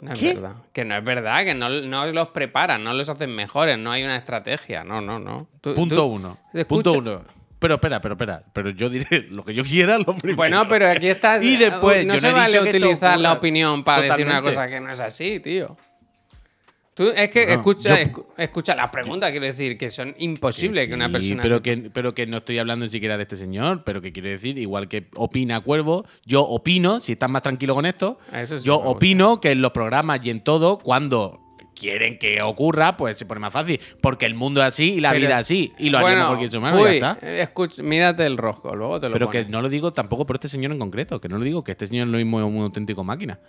B: No es
A: ¿Qué?
B: verdad. Que no es verdad, que no, no los preparan, no los hacen mejores, no hay una estrategia. No, no, no. Tú-
A: Punto
B: tú-
A: uno. Punto uno. Pero espera, pero espera. Pero yo diré lo que yo quiera, lo primero.
B: Bueno, pero aquí estás.
A: Y después,
B: no
A: yo
B: se
A: no he
B: vale utilizar la opinión para decir una
A: totalmente.
B: cosa que no es así, tío. Tú, es que escucha,
A: yo-
B: escu- escucha las preguntas, quiero decir, que son imposibles que, una persona.
A: Pero que, pero que no estoy hablando ni siquiera de este señor, pero que quiero decir, igual que opina Cuervo, yo opino, si estás más tranquilo con esto,
B: sí
A: yo opino que en los programas y en todo, cuando quieren que ocurra, pues se pone más fácil. Porque el mundo es así y la
B: Pero-
A: vida es así. Y lo
B: bueno,
A: ser humano,
B: uy,
A: ya está.
B: escucha, mírate el rosco, luego te lo
A: Pero que no lo digo tampoco por este señor en concreto, que no lo digo, que este señor lo mismo es un auténtico máquina.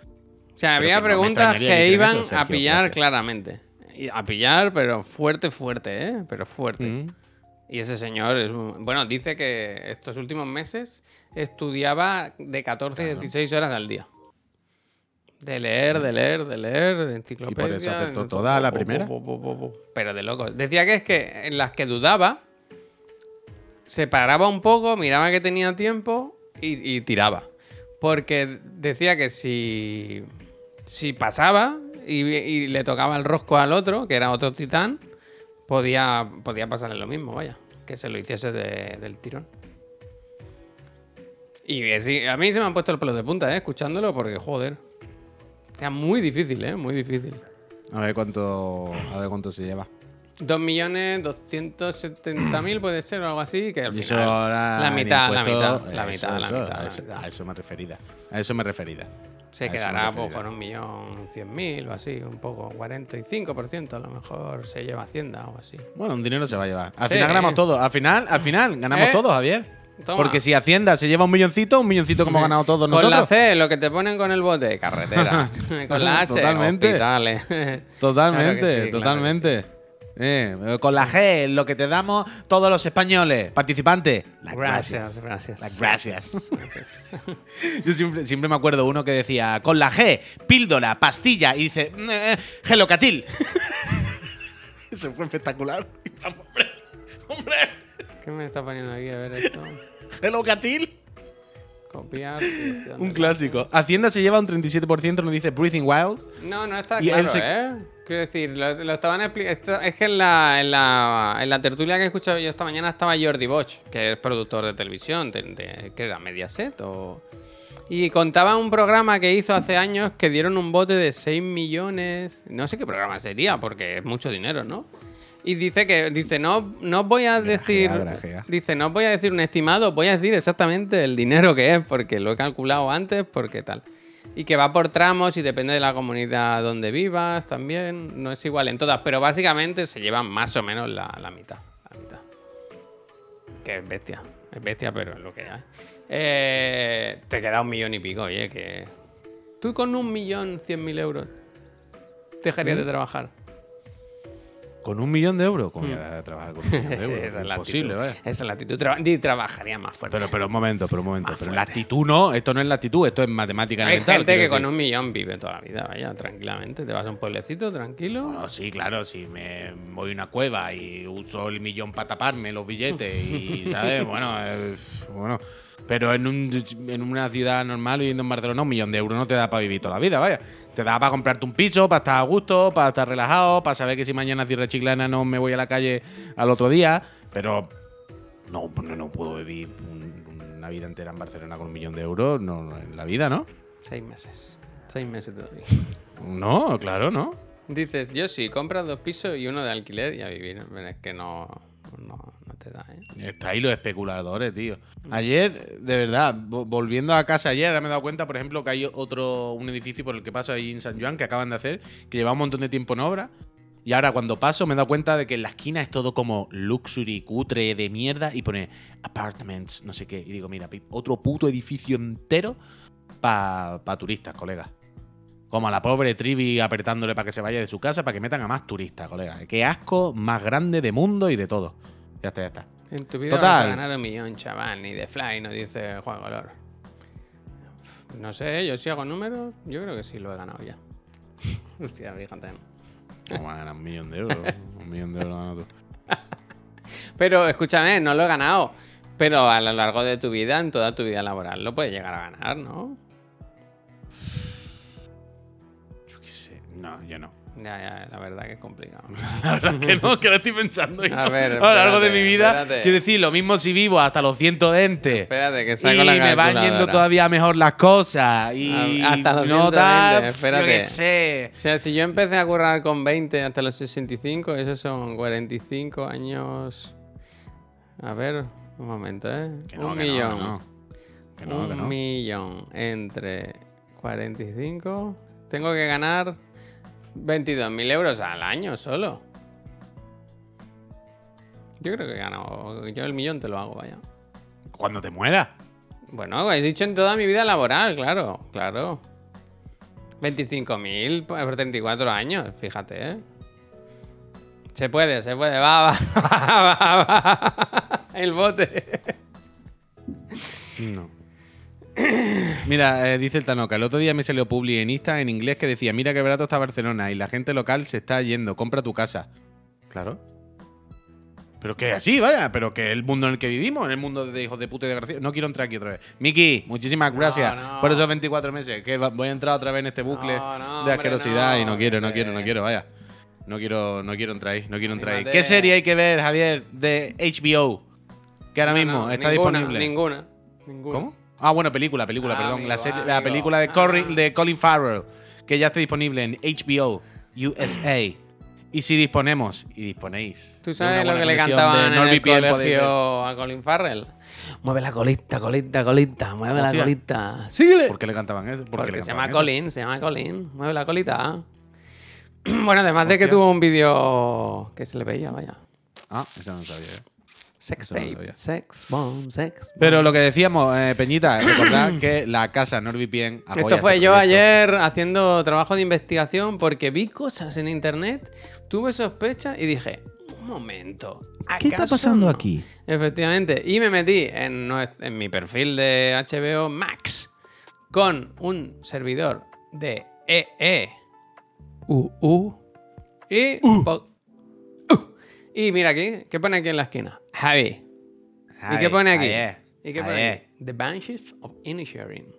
B: O sea, había
A: no
B: preguntas que iban
A: eso,
B: a pillar
A: gracias.
B: claramente. Y A pillar, pero fuerte, fuerte, ¿eh? Pero fuerte.
A: Mm.
B: Y ese señor, es un- bueno, dice que estos últimos meses estudiaba de 14 a 16 horas al día. De leer, de leer, de leer, de enciclopedia.
A: eso acertó
B: de-
A: toda la primera.
B: Pero de locos. Decía que es que en las que dudaba, se paraba un poco, miraba que tenía tiempo y, y tiraba. Porque decía que si, si pasaba y, le tocaba el rosco al otro, que era otro titán, podía, podía pasarle lo mismo, vaya. Que se lo hiciese de- del tirón. Y que sí, a mí se me han puesto el pelo de punta, ¿eh? Escuchándolo, porque joder. Era muy difícil, ¿eh? Muy difícil.
A: A ver cuánto, a ver cuánto se lleva.
B: 2.270.000 puede ser o algo así, que al
A: eso
B: final... la mitad, la mitad, la
A: eso,
B: mitad, la mitad,
A: A
B: la
A: eso,
B: mitad.
A: a eso me referida. A eso me referida.
B: Se
A: A
B: quedará pues, con un millón cien mil o así, un poco, 45% a lo mejor se lleva Hacienda o así.
A: Bueno, un dinero se va a llevar. Al
B: Sí.
A: final ganamos todos. Al final, al final ganamos
B: ¿Eh?
A: todos, Javier.
B: Toma.
A: Porque si Hacienda se lleva un milloncito, un milloncito como hemos ganado todos
B: Con
A: nosotros.
B: la C, lo que te ponen con el bote, carreteras. con la H,
A: Totalmente.
B: hospitales.
A: Totalmente,
B: Claro que sí, claro
A: totalmente. Eh, con la G, lo que te damos todos los españoles, participantes. Las
B: Gracias, gracias.
A: Las gracias.
B: Gracias.
A: Yo siempre, siempre me acuerdo uno que decía, con la G, píldora, pastilla, y dice, eh, gelocatil. Eso fue espectacular. Hombre, hombre,
B: ¿Qué me está poniendo aquí a ver esto?
A: Hello Catil.
B: Copiar. ¿dónde
A: Un clásico. Hacienda se lleva un 37%, nos dice Breathing Wild.
B: No, no está claro, ¿eh? Quiero decir, lo, lo estaban explicando. Es que en la, en, la, en la tertulia que he escuchado yo esta mañana estaba Jordi Bosch, que es productor de televisión, de, de- ¿qué era? ¿Mediaset? O... Y contaba un programa que hizo hace años que dieron un bote de 6 millones. No sé qué programa sería, porque es mucho dinero, ¿no? Y dice que, dice, no, no voy a decir.
A: grajea.
B: Dice, no voy a decir un estimado, voy a decir exactamente el dinero que es, porque lo he calculado antes, porque tal. Y que va por tramos y depende de la comunidad donde vivas también. No es igual en todas, pero básicamente se llevan más o menos la, la mitad. La mitad. Que es bestia. Es bestia, pero es lo que hay. Eh, te queda un millón y pico, oye, que. Tú con un millón cien mil euros dejarías de trabajar.
A: Con un millón de euros. ¿Cómo voy a trabajar con un millón de euros?
B: Mm. Esa es la
A: Imposible,
B: actitud.
A: vaya.
B: Esa es la actitud. Traba- trabajaría más fuerte.
A: Pero, pero un momento, pero un momento.
B: Más
A: Pero la
B: fuerte.
A: actitud no, esto no es la actitud, esto es matemática
B: Hay
A: elemental,
B: gente
A: quiero
B: que con un millón vive toda la vida, vaya, tranquilamente. Te vas a un pueblecito, tranquilo.
A: Bueno, sí, claro, si me voy a una cueva y uso el millón para taparme los billetes y, ¿sabes? Bueno, eh, bueno. Pero en, un- en una ciudad normal, viviendo en Barcelona, un millón de euros no te da para vivir toda la vida, vaya. Te da para comprarte un piso, para estar a gusto, para estar relajado, para saber que si mañana cierra Chiclana no me voy a la calle al otro día. Pero no, no, no puedo vivir un- una vida entera en Barcelona con un millón de euros, no, no, en la vida, ¿no?
B: Seis meses. Seis meses te doy.
A: No, claro, ¿no?
B: Dices, yo sí, compras dos pisos y uno de alquiler y a vivir. Pero es que no, no, no te da, ¿eh?
A: Está ahí los especuladores, tío. Ayer, de verdad, vo- volviendo a casa ayer, ahora me he dado cuenta, por ejemplo, que hay otro, un edificio por el que paso ahí en San Juan que acaban de hacer, que lleva un montón de tiempo en obra. Y ahora cuando paso me he dado cuenta de que en la esquina es todo como luxury, cutre, de mierda, y pone apartments, no sé qué. Y digo, mira, otro puto edificio entero para turistas, colega. Como a la pobre Trivi apretándole para que se vaya de su casa para que metan a más turistas, colega. Qué asco más grande de mundo y de todo. Ya está, ya está.
B: En tu vida
A: Total.
B: vas a ganar un millón, chaval. Ni de fly, no dice Juan Color. No sé, yo si hago números, yo creo que sí lo he ganado ya. Hostia, fíjate.
A: ¿Cómo vas a ganar un millón de euros? un millón de euros ganas tú.
B: Pero escúchame, no lo he ganado. Pero a lo largo de tu vida, en toda tu vida laboral, lo puedes llegar a ganar, ¿no?
A: No, yo no.
B: Ya, ya, la verdad que es complicado.
A: La verdad que no, que lo estoy pensando. y
B: A
A: no.
B: ver,
A: a lo largo de
B: espérate,
A: mi vida,
B: espérate.
A: quiero decir, lo mismo si vivo hasta los 120.
B: Espérate, que
A: Y
B: saco la
A: me van yendo todavía mejor las cosas. Y
B: A- hasta los
A: no
B: 120,
A: tal,
B: espérate.
A: Yo qué sé.
B: O sea, si yo empecé a currar con 20 hasta los 65, esos son 45 años. A ver, un momento, ¿eh?
A: Que no,
B: un
A: que
B: millón.
A: no. Que no,
B: un
A: que no.
B: millón entre 45. Tengo que ganar 22.000 euros al año solo. Yo creo que he ganado. Yo el millón te lo hago, vaya.
A: Cuando te mueras.
B: Bueno, he dicho en toda mi vida laboral, claro, claro. 25.000 por 34 años, fíjate, ¿eh? Se puede, se puede, va, va, va, va, va. El bote.
A: No. Mira, eh, dice el Tanoca, el otro día me salió publi en Insta en inglés que decía, mira qué barato está Barcelona y la gente local se está yendo, compra tu casa. Claro. Pero que así, vaya, pero que el mundo en el que vivimos, en el mundo de hijos de puta y desgraciados. No quiero entrar aquí otra vez. Miki, muchísimas gracias
B: no.
A: por esos 24 meses. Que voy a entrar otra vez en este bucle
B: No,
A: de
B: hombre,
A: asquerosidad y no quiero, no quiero, no quiero, vaya. No quiero, no quiero entrar ahí, no quiero entrar ahí. ¿Qué serie hay que ver, Javier, de HBO? Que ahora mismo está
B: ninguna,
A: disponible.
B: Ninguna. ninguna.
A: ¿Cómo? Ah, bueno, película, película,
B: Ah,
A: perdón.
B: amigo,
A: la, serie- la
B: amigo.
A: película de,
B: Ah.
A: de Colin Farrell, que ya está disponible en HBO USA. Y si disponemos, y disponéis.
B: ¿Tú sabes lo que le cantaban en el colegio a Colin Farrell? Mueve la colita, colita, colita, mueve
A: Hostia.
B: la colita. síguele.
A: ¿Por qué le cantaban eso? ¿Por qué
B: Porque
A: le
B: se llama
A: eso?
B: Colin, se llama Colin. Mueve la colita. Bueno, además de que tuvo un vídeo que se le veía, vaya.
A: Ah, eso no sabía. Yo.
B: Sex
A: Eso no lo
B: tape,
A: sabía.
B: sex bomb, sex.
A: Pero lo que decíamos, eh, Peñita, recordad que la casa NordVPN apoya
B: Esto fue
A: este
B: yo
A: proyecto.
B: ayer haciendo trabajo de investigación porque vi cosas en internet, tuve sospechas y dije, un momento.
A: ¿Qué está
B: ¿acaso
A: pasando
B: no?".
A: aquí?
B: Efectivamente. Y me metí en, mi perfil de HBO Max con un servidor de EE. UU. Y. po- Uh. Y mira aquí, ¿qué pone aquí en la esquina? Javi, ¿Y qué pone aquí? ¿Y qué pone aquí? The Banshees of Inisherin.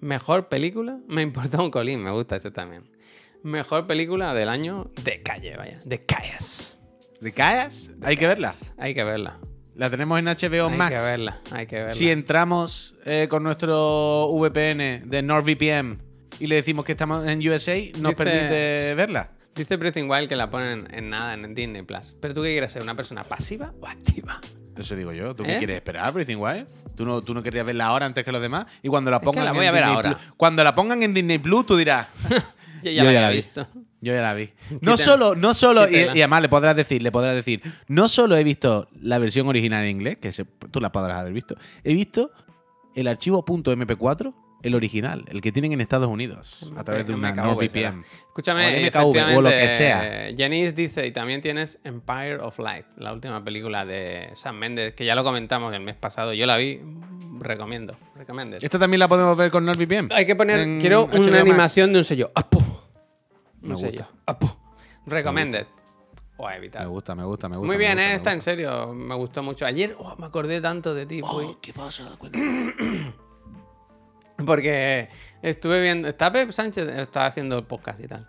B: Mejor película. Me importa un colín, me gusta ese también. Mejor película del año de calle, vaya. De calles.
A: ¿De callas? Hay que verla.
B: Hay que verla.
A: La tenemos en HBO
B: hay
A: Max.
B: que verla. Hay que verla.
A: Si entramos eh, con nuestro VPN de NordVPN y le decimos que estamos en USA, ¿nos
B: Dice-
A: permite verla?
B: Dice Breathing Wild que la ponen en nada en Disney Plus. Pero tú qué quieres ser, una persona pasiva o activa?
A: Eso digo yo. ¿Tú
B: ¿Eh?
A: qué quieres esperar, Breathing Wild? ¿Tú no, ¿Tú no querías verla ahora antes que los demás? Y cuando la
B: que
A: pongan
B: la voy
A: en
B: a ver
A: Disney
B: ahora.
A: Plus- cuando la pongan en Disney Plus, tú dirás.
B: Yo ya
A: Yo
B: la
A: ya
B: había
A: la vi.
B: visto.
A: Yo ya la vi. No solo, no solo, y, además le podrás decir, le podrás decir, no solo he visto la versión original en inglés, que se- tú la podrás haber visto, he visto el archivo .mp4, el original, el que tienen en Estados Unidos, a través de una. NordVPN.
B: Escúchame,
A: O MKV, o lo que sea.
B: Janice dice, y también tienes Empire of Light, la última película de Sam Mendes, que ya lo comentamos el mes pasado. Yo la vi, recomiendo, recomiendo.
A: Esta también la podemos ver con NordVPN.
B: Hay que poner, quiero
A: HBO Max.
B: una animación de un sello. ¡Apu! Un
A: Me gusta.
B: sello. ¡Apu! Recommended. O a evitar.
A: Me gusta, me gusta, me gusta.
B: Muy bien,
A: gusta,
B: ¿eh? Esta en
A: gusta.
B: serio, me gustó mucho. Ayer oh, me acordé tanto de ti, Puy.
A: ¿Qué pasa?
B: Porque estuve viendo. Está Pep Sánchez, está haciendo el podcast y tal.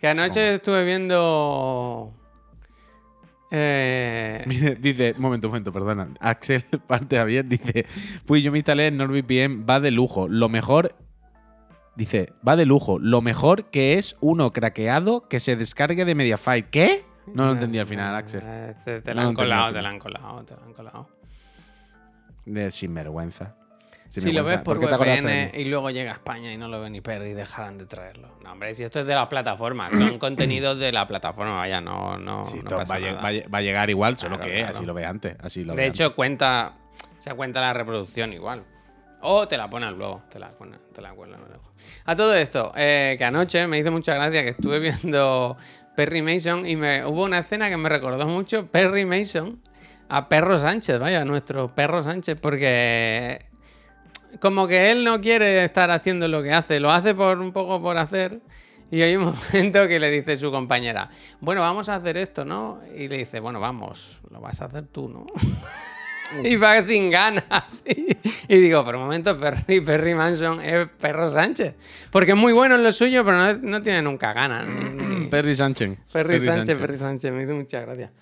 B: Que anoche
A: ¿Cómo?
B: estuve viendo. Eh,
A: Dice, un momento, un momento, perdona. Axel Parte Javier dice, pues yo me instalé en NordVPN, va de lujo. Lo mejor, dice, va de lujo. Lo mejor que es uno craqueado que se descargue de Mediafire. ¿Qué? No lo entendí al final, Axel.
B: eh, Te, te
A: No
B: la
A: lo
B: han colado, te la han colado, te la han colado.
A: De sinvergüenza.
B: Si lo ves por
A: de
B: VPN y luego llega a España y no lo ve ni Perry, dejarán de traerlo. No, hombre, si esto es de las plataformas, son contenidos de la plataforma, vaya, no, no,
A: Sí,
B: no pasa
A: va, a
B: nada.
A: va llegar igual, solo
B: Claro,
A: que
B: claro.
A: así lo ve antes. Así lo
B: De
A: ve
B: hecho, cuenta, se cuenta la reproducción igual. O te la ponen luego, te la ponen, te la luego. A todo esto, eh, que anoche me hizo mucha gracia que estuve viendo Perry Mason y me hubo una escena que me recordó mucho Perry Mason a Perro Sánchez, vaya, nuestro Perro Sánchez, porque como que él no quiere estar haciendo lo que hace, lo hace por un poco por hacer. Y hay un momento que le dice su compañera, bueno, vamos a hacer esto, ¿no? Y le dice, bueno, vamos, lo vas a hacer tú, ¿no? y va sin ganas. Y, y digo, por un momento, Perry, Perry Manson es Perro Sánchez. Porque es muy bueno en lo suyo, pero no, no tiene nunca ganas.
A: Perry Sánchez.
B: Perry, Sánchez, Perry Sánchez, me hizo mucha gracia.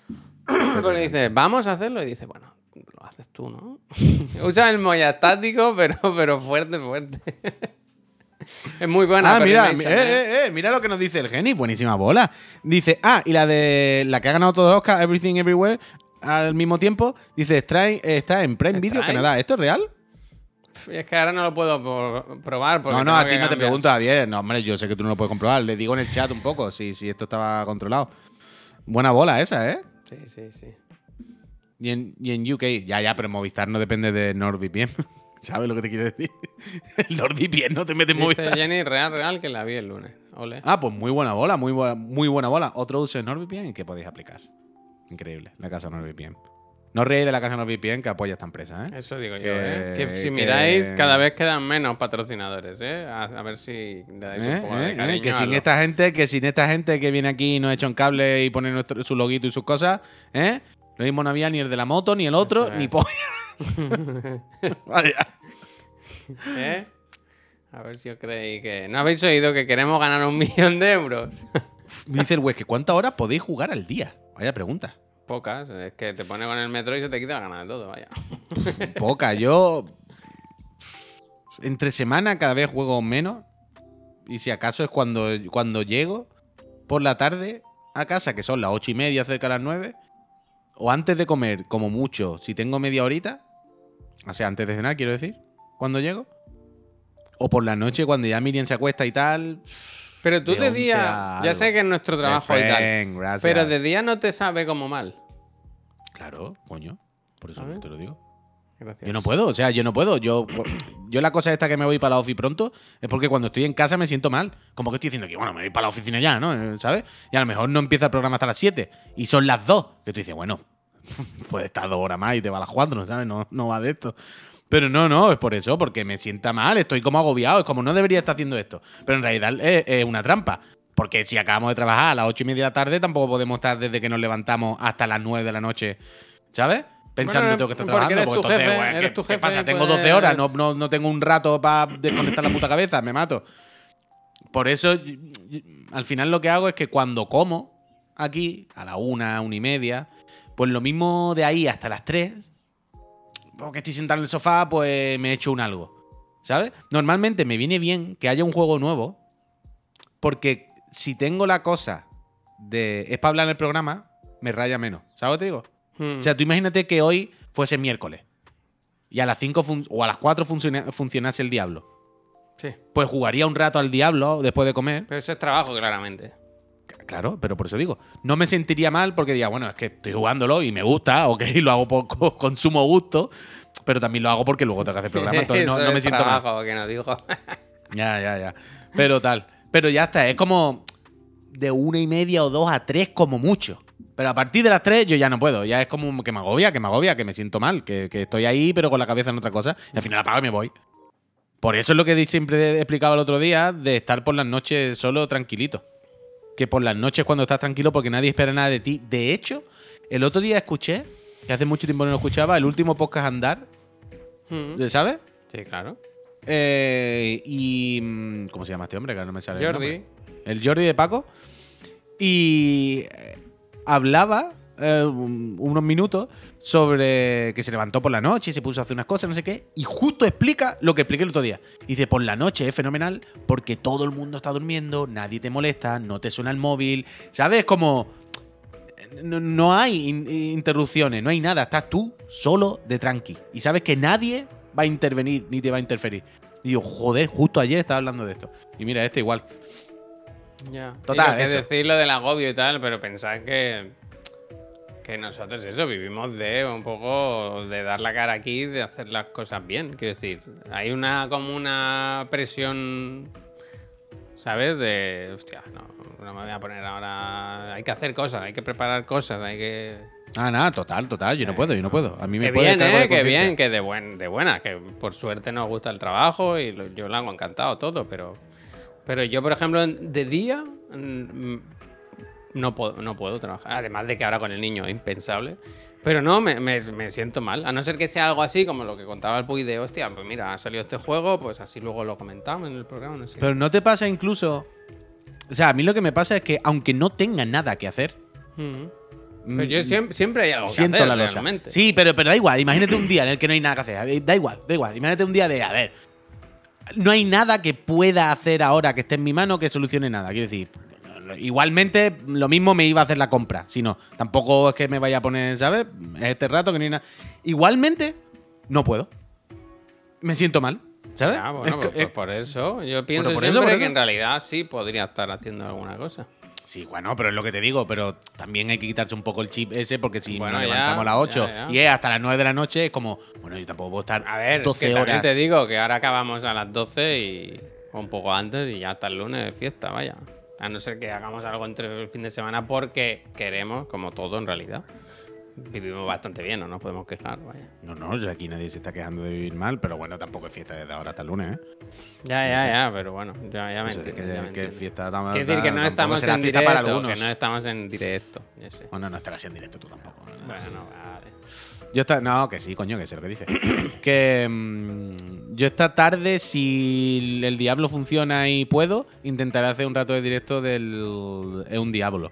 B: Porque dice, vamos a hacerlo. Y dice, bueno, haces tú, ¿no? Usa el moya táctico, pero, pero fuerte, fuerte. es muy buena.
A: Ah, mira,
B: Mason,
A: eh, eh, eh, mira lo que nos dice el Geni, buenísima bola. Dice, ah, y la de la que ha ganado todos los Oscar, Everything Everywhere, al mismo tiempo, dice, está en, está en Prime Video. Canadá. ¿Esto es real?
B: Y Es que ahora no lo puedo por- probar. Porque
A: No, no, a
B: que
A: ti no te pregunto, Javier. No, hombre, yo sé que tú no lo puedes comprobar. Le digo en el chat un poco si, si esto estaba controlado. Buena bola esa, ¿eh?
B: Sí, sí, sí.
A: Y en, y en UK, ya, ya, pero Movistar no depende de NordVPN. ¿Sabes lo que te quiero decir? El NordVPN no te mete en Movistar.
B: Jenny, real, real, que la vi el lunes. Ole.
A: Ah, pues muy buena bola, muy buena, muy buena bola. Otro uso de NordVPN que podéis aplicar. Increíble, la casa NordVPN. No os de la casa NordVPN que apoya esta empresa, ¿eh?
B: Eso digo yo, ¿eh? Que si
A: que-
B: miráis, cada vez quedan menos patrocinadores, ¿eh? A, a ver si le dais un
A: ¿Eh?
B: poco de
A: ¿Eh?
B: cariño.
A: Que sin esta gente, que sin esta gente que viene aquí y nos echa un cable y pone nuestro, su loguito y sus cosas, ¿eh? Lo mismo no había ni el de la moto, ni el otro, ni
B: es.
A: polla. Vaya.
B: ¿Eh? A ver si os creéis que... ¿No habéis oído que queremos ganar un millón de euros?
A: Me dice el Wes que ¿cuántas horas podéis jugar al día? Vaya pregunta.
B: Pocas, es que te pone con el metro y se te quita la gana de todo, vaya.
A: Poca. Yo. Entre semana cada vez juego menos. Y si acaso es cuando, cuando llego por la tarde a casa, que son las ocho y media, cerca de las nueve. O antes de comer, como mucho, si tengo media horita. O sea, antes de cenar, quiero decir. Cuando llego. O por la noche, cuando ya Miriam se acuesta y tal.
B: Pero tú
A: De
B: de,
A: 11
B: día, ya sé que es nuestro trabajo y tal,
A: gracias.
B: pero de día no te sabe como mal.
A: Claro, coño. Por eso te lo digo.
B: Gracias.
A: Yo no puedo, o sea, yo no puedo. Yo, yo la cosa esta que me voy para la ofi pronto es porque cuando estoy en casa me siento mal. Como que estoy diciendo que, bueno, me voy para la oficina ya, ¿no? Eh, ¿Sabes? Y a lo mejor no empieza el programa hasta las 7 y son las 2. Que tú dices, bueno, puede estar dos horas más y te va a las 4, ¿sabes? No, no va de esto. Pero no, no, es por eso, porque me sienta mal, estoy como agobiado, es como no debería estar haciendo esto. Pero en realidad es, es una trampa. Porque si acabamos de trabajar a las 8 y media de la tarde, tampoco podemos estar desde que nos levantamos hasta las 9 de la noche, ¿sabes? Pensando tengo que estar trabajando.
B: eres
A: Porque
B: tu
A: entonces,
B: jefe,
A: pues,
B: eres
A: ¿qué,
B: tu
A: qué
B: jefe,
A: pasa? Tengo
B: pues-
A: 12 horas, no, no, no tengo un rato para desconectar la puta cabeza, me mato. Por eso, al final lo que hago es que cuando como aquí, a la una, una y media, pues lo mismo de ahí hasta las 3, porque estoy sentado en el sofá, pues me echo un algo. ¿Sabes? Normalmente me viene bien que haya un juego nuevo, porque si tengo la cosa de es para hablar en el programa, me raya menos. ¿Sabes lo que te digo?
B: Hmm.
A: O sea, tú imagínate que hoy fuese miércoles y a las 5 o a las 4 funciona- funcionase el Diablo.
B: Sí.
A: Pues jugaría un rato al Diablo después de comer.
B: Pero eso es trabajo, claramente.
A: Claro, pero por eso digo, no me sentiría mal porque diría, bueno, es que estoy jugándolo y me gusta, ok, lo hago por, con, sumo gusto, pero también lo hago porque luego tengo que hacer programa, entonces no,
B: Eso
A: no me
B: es
A: siento mal.
B: trabajo, que no digo.
A: Ya, ya, ya. Pero tal. Pero ya está, es como de una y media o dos a tres como mucho. Pero a partir de las tres yo ya no puedo. Ya es como que me agobia, que me agobia, que me siento mal, que, que estoy ahí pero con la cabeza en otra cosa. Y al final apago y me voy. Por eso es lo que di- siempre he explicado el otro día de estar por las noches solo tranquilito. Que por las noches cuando estás tranquilo porque nadie espera nada de ti. De hecho, el otro día escuché, que hace mucho tiempo no lo escuchaba, el último podcast Andar,
B: Hmm.
A: ¿sabes?
B: Sí, claro.
A: Eh, y. mm, ¿Cómo se llama este hombre? Que no me sale. el
B: Jordi.
A: nombre. El Jordi de Paco. Y eh, hablaba eh, un- unos minutos sobre que se levantó por la noche y se puso a hacer unas cosas, no sé qué. Y justo explica lo que expliqué el otro día. Dice: Por la noche es fenomenal porque todo el mundo está durmiendo, nadie te molesta, no te suena el móvil. ¿Sabes? Como. No, no hay in- interrupciones, no hay nada. Estás tú solo de tranqui. Y sabes que nadie va a intervenir ni te va a interferir. Y digo, joder, justo ayer estaba hablando de esto. Y mira, este igual.
B: Ya.
A: Total, eso.
B: decir lo del agobio y tal, pero pensad que. Que nosotros eso, vivimos de un poco de dar la cara aquí, de hacer las cosas bien. Quiero decir, hay una como una presión, ¿sabes? De, hostia, no, no me voy a poner ahora... Hay que hacer cosas, hay que preparar cosas, hay que...
A: Ah, nada, total, total. Yo no puedo, yo no puedo. A mí me
B: Que
A: puede
B: bien, ¿eh? Que bien, que de, buen, de buena, que por suerte nos gusta el trabajo y lo- yo lo hago encantado todo, pero, pero yo, por ejemplo, de día mm, no puedo, no puedo trabajar. Además de que ahora con el niño es impensable. Pero no, me, me- me siento mal. A no ser que sea algo así como lo que contaba el Puy de, hostia, pues mira, ha salido este juego, pues así luego lo comentamos en el programa, no sé.
A: Pero no te pasa incluso. O sea, a mí lo que me pasa es que aunque no tenga nada que hacer.
B: Mm.
A: mm,
B: Pero yo siempre, siempre hay algo que
A: siento
B: hacer,
A: la
B: realmente.
A: Sí, pero, pero da igual. Imagínate un día en el que no hay nada que hacer. Da igual, da igual. Imagínate un día de, a ver, no hay nada que pueda hacer ahora que esté en mi mano que solucione nada. Quiero decir, igualmente lo mismo me iba a hacer la compra. Si no, tampoco es que me vaya a poner, ¿sabes? Es este rato que no hay nada. Igualmente, no puedo. Me siento mal, ¿sabes?
B: Bueno,
A: Es
B: pues,
A: que-
B: pues
A: es-
B: por eso. Yo pienso
A: por eso,
B: siempre
A: por
B: que
A: eso.
B: en realidad sí podría estar haciendo alguna cosa.
A: Sí, bueno, pero es lo que te digo, pero también hay que quitarse un poco el chip ese porque si
B: Bueno,
A: nos
B: ya,
A: levantamos a las 8
B: ya, ya.
A: y es hasta las 9 de la noche, es como, bueno, yo tampoco puedo estar
B: A ver,
A: 12
B: que
A: horas.
B: te digo que ahora acabamos a las 12 y o un poco antes y ya hasta el lunes fiesta, vaya. A no ser que hagamos algo entre el fin de semana porque queremos, como todo en realidad. Vivimos bastante bien, no nos podemos quejar, vaya.
A: No, no, yo aquí nadie se está quejando de vivir mal, pero bueno, tampoco es fiesta desde ahora hasta el lunes, ¿eh?
B: Ya, ya, ya, pero bueno, ya, ya me
A: Eso
B: ya
A: que,
B: entiendo.
A: fiesta
B: Quiero decir que no estamos en directo,
A: para algunos.
B: que no estamos en directo, ya sé.
A: Bueno, no estarás en directo tú tampoco. ¿no?
B: Bueno, vale.
A: Yo esta, no, que sí, coño, que sé lo que dice. que mm, yo esta tarde, si el Diablo funciona y puedo, intentaré hacer un rato de directo del Es un Diablo.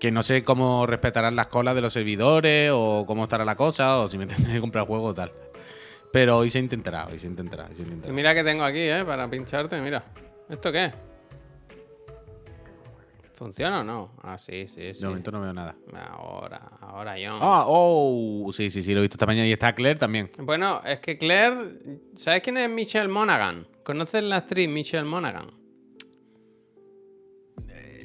A: Que no sé cómo respetarán las colas de los servidores o cómo estará la cosa o si me tendré que comprar juego o tal. Pero hoy se intentará, hoy se intentará, hoy se
B: Y
A: intentará.
B: mira que tengo aquí, ¿eh? Para pincharte, mira. ¿Esto qué? ¿Funciona o no? Ah, sí, sí, sí.
A: De momento no veo nada.
B: Ahora, ahora yo.
A: Ah, oh, sí, sí, sí, lo he visto esta mañana y está Claire también.
B: Bueno, es que Claire. ¿Sabes quién es Michelle Monaghan? ¿Conoces la actriz Michelle Monaghan?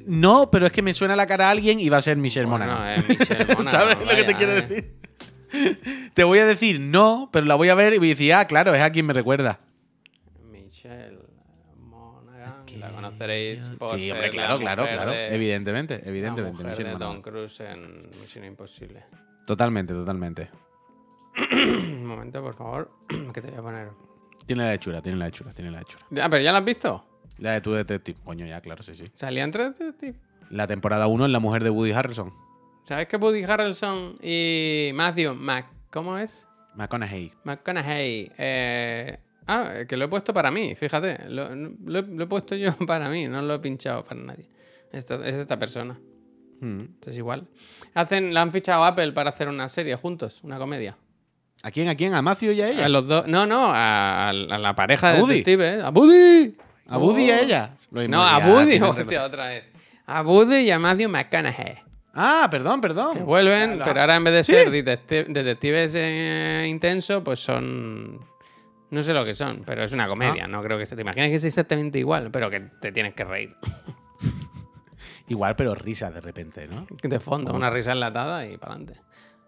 A: No, pero es que me suena la cara a alguien y va a ser Michelle
B: Bueno,
A: Monaghan.
B: es Michelle Monaghan.
A: ¿Sabes lo que te quiero
B: eh.
A: decir? Te voy a decir no, pero la voy a ver y voy a decir, ah, claro, es a quien me recuerda.
B: Michelle Monaghan. La conoceréis por
A: sí, hombre,
B: la
A: claro, claro, claro.
B: de-
A: Evidentemente,
B: la
A: evidentemente.
B: mujer de. Tom Cruise en Misión Imposible.
A: Totalmente, totalmente.
B: Un momento, por favor, que te voy a poner.
A: Tiene la hechura, tiene la hechura, tiene la hechura.
B: Ah, pero ya la has visto.
A: La de tu detective. Coño, ya, claro, sí, sí.
B: Salía entre Detective.
A: La temporada 1 es la mujer de Woody Harrelson.
B: ¿Sabes que Woody Harrelson y Matthew Mc- ¿Cómo es?
A: McConaughey.
B: McConaughey. Eh... Ah, que lo he puesto para mí, fíjate. Lo, lo he- lo he puesto yo para mí, no lo he pinchado para nadie. Esta- es esta persona.
A: Mm.
B: Esto es igual. Hacen, la han fichado a Apple para hacer una serie juntos, una comedia.
A: ¿A quién? ¿A quién? ¿A Matthew y a ella?
B: A los dos. No, no, a, a la pareja
A: ¿A
B: de
A: Woody?
B: detectives. ¡A Buddy!
A: ¿A Buddy y a
B: Oh.
A: ella? Lo
B: No, a Buddy, hostia, otra vez. A Buddy y a Matthew McConaughey.
A: Ah, perdón, perdón.
B: Que vuelven, pero ahora en vez de
A: ¿Sí?
B: ser detecti- detectives eh, intensos, pues son. No sé lo que son, pero es una comedia. No creo que se te imaginas que es exactamente igual, pero que te tienes que reír.
A: Igual, pero risa de repente, ¿no?
B: De fondo, una risa enlatada y para adelante.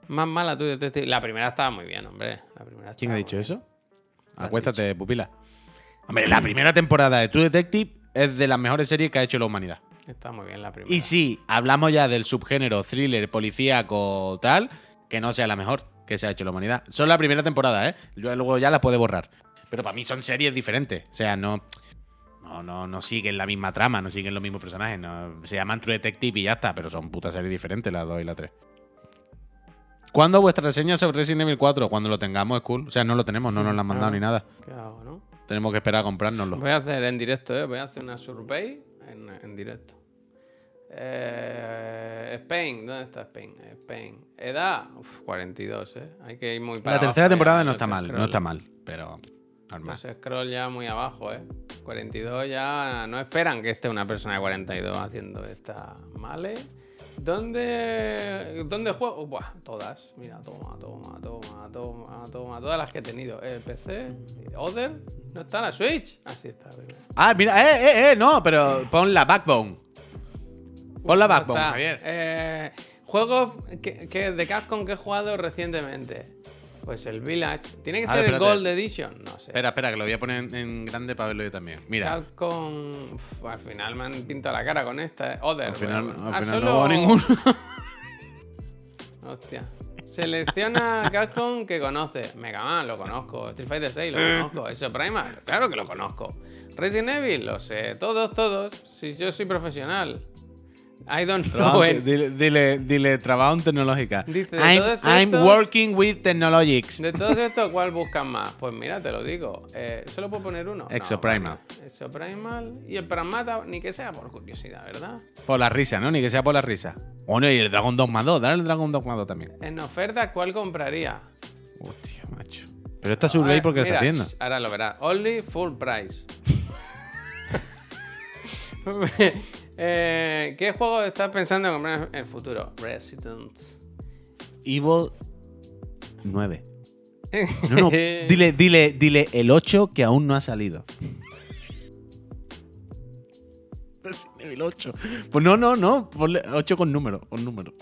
B: Más mala tu detective. La primera estaba muy bien, hombre. La primera
A: ¿Quién ha dicho eso? Acuéstate, pupila. Hombre, la primera temporada de True Detective es de las mejores series que ha hecho la humanidad.
B: Está muy bien la primera.
A: Y si hablamos ya del subgénero thriller, policíaco, tal, que no sea la mejor que se ha hecho la humanidad. Solo la primera temporada, ¿eh? Luego ya la puede borrar. Pero para mí son series diferentes. O sea, no, no, no, no siguen la misma trama, no siguen los mismos personajes. no- se llaman True Detective y ya está, pero son putas series diferentes las 2 y la 3. ¿Cuándo vuestra reseña sobre Resident Evil 4? Cuando lo tengamos, es cool. O sea, no lo tenemos, no nos lo han mandado ni nada.
B: ¿Qué hago, no?
A: Tenemos que esperar a comprárnoslo.
B: Voy a hacer en directo, ¿eh? Voy a hacer una survey en, en directo. Eh, Spain, ¿dónde está Spain? Spain. Edad, uf, 42, ¿eh? Hay que ir muy para
A: La tercera temporada
B: ya,
A: no está mal, no está mal, pero normal.
B: Scroll ya muy abajo, ¿eh? 42 ya no esperan que esté una persona de 42 haciendo esta male. ¿Dónde, ¿Dónde juego? Buah, todas. Mira, toma, toma, toma, toma, toma. Todas las que he tenido. El PC, Other. ¿No está la Switch? Así está. primero.
A: Ah, mira, eh, eh, eh, no, pero pon la Backbone. Pon la Backbone. Javier.
B: Eh, juegos que, que de Capcom que he jugado recientemente. Pues el Village. ¿Tiene que ser el. Gold Edition? No sé.
A: Espera, espera, que lo voy a poner en, en grande para verlo yo también. Mira,
B: Capcom. uf, al final me han pintado la cara con esta. eh. Other.
A: al final, al
B: Ah,
A: final
B: solo-
A: no hubo ninguno.
B: Hostia. Selecciona Capcom que conoce. Mega Man, lo conozco. Street Fighter 6, lo conozco. Eso Primal, claro que lo conozco. Resident Evil, lo sé. Todos, todos. Si yo soy profesional. I don't know.
A: Trabajo- dile, dile, dile, trabajo en tecnológica.
B: Dice, de
A: I'm,
B: todos
A: I'm
B: estos-
A: working with technologics.
B: De todos estos, ¿cuál buscan más? Pues mira, te lo digo. Eh, ¿Solo puedo poner uno? No,
A: Exoprimal.
B: vale. Exoprimal. Y el Pragmata, ni que sea por curiosidad, ¿verdad?
A: Por la risa, ¿no? Ni que sea por la risa. Bueno, y el Dragon Dogma 2, dale el Dragon Dogma 2 también.
B: En oferta, ¿cuál compraría?
A: Hostia, macho. Pero esta survey porque lo está haciendo.
B: sh, Ahora lo verás. Only full price. Eh, ¿Qué juego estás pensando en comprar en el futuro? Resident.
A: Evil 9. No, no, dile, dile, dile el 8 que aún no ha salido. El 8. Pues no, no, no. Ponle 8 con número, con número.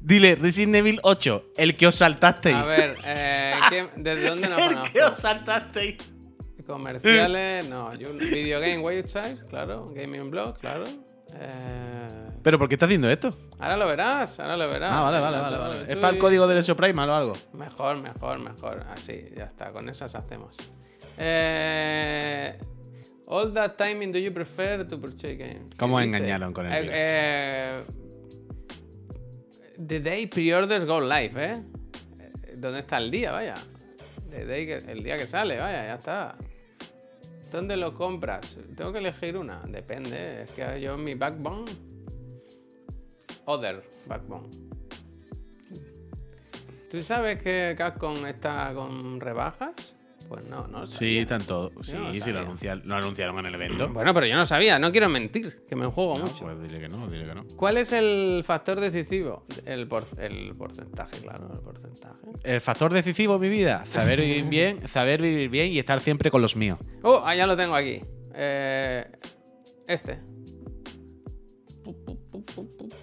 A: Dile Resident Evil 8, el que os saltasteis.
B: A ver, eh, ¿qué- ¿desde dónde nos
A: el que os saltasteis.
B: Comerciales, no. Yo, video game websites, claro. Gaming blog, claro. Eh,
A: ¿Pero por qué está haciendo esto?
B: ahora lo verás, ahora lo verás.
A: Ah, vale, vale, vale. vale. ¿Es para el código del Exoprimal o algo?
B: Mejor, mejor, mejor. Así, ya está. Con esas hacemos. Eh, all that timing do you prefer to purchase game?
A: ¿Cómo engañaron con el
B: Eh, eh, the day pre-orders go live, ¿eh? Eh, ¿Dónde está el día? Vaya. The day que- el día que sale, vaya, ya está. ¿Dónde lo compras? Tengo que elegir una. Depende. Es que yo mi backbone. Other backbone. ¿Tú sabes que Capcom está con rebajas? Pues no, no.
A: Sí,
B: sabía.
A: tanto. Sí,
B: no
A: sí, lo anunciaron, lo anunciaron en el evento.
B: Bueno, pero yo no sabía, no quiero mentir, que me juego
A: No,
B: mucho.
A: pues dile que no, dile que no.
B: ¿Cuál es el factor decisivo? El, por- el porcentaje, claro, el porcentaje.
A: El factor decisivo mi vida, saber vivir bien, saber vivir bien y estar siempre con los míos.
B: Oh, ah, ya lo tengo aquí. Eh, este.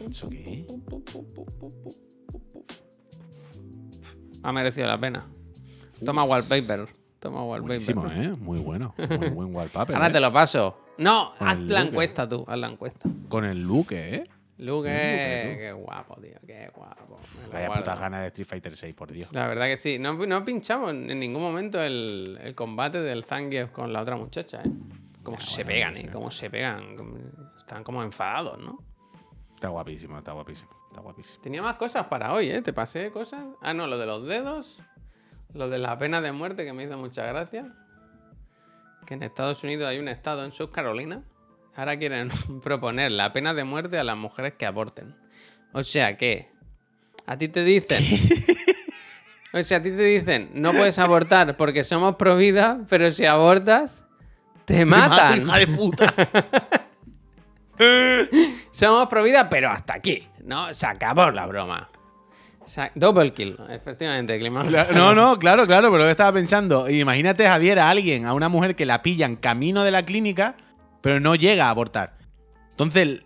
A: ¿Eso qué?
B: Ha merecido la pena. Toma wallpaper. Toma
A: Buenísimo,
B: wallpaper.
A: ¿eh? Muy bueno. Muy buen wallpaper.
B: Ahora
A: ¿eh?
B: te lo paso. No, haz la
A: look,
B: encuesta tú, haz la encuesta.
A: Con el look, ¿eh?
B: Luke,
A: Luke,
B: qué guapo, tío, qué guapo.
A: Vaya puta gana de Street Fighter 6, por Dios.
B: La verdad que sí. No, no pinchamos en ningún momento el, el combate del Zangief con la otra muchacha, ¿eh? Cómo se pegan, ¿eh? Cómo se pegan. Como- Están como enfadados, ¿no?
A: Está guapísimo, está guapísimo, está guapísimo.
B: Tenía más cosas para hoy, ¿eh? ¿Te pasé cosas? Ah, no, lo de los dedos. Lo de la pena de muerte que me hizo mucha gracia. Que en Estados Unidos hay un estado en South Carolina. Ahora quieren proponer la pena de muerte a las mujeres que aborten. O sea que a ti te dicen... O sea, a ti te dicen, no puedes abortar porque somos pro vida, pero si abortas, te matan.
A: hija de puta!
B: Somos pro vida, pero hasta aquí. No, se acabó la broma. Double kill, efectivamente, Clima.
A: no, no, claro, claro, pero yo estaba pensando. Imagínate, Javier, a alguien, a una mujer que la pillan camino de la clínica, pero no llega a abortar. Entonces,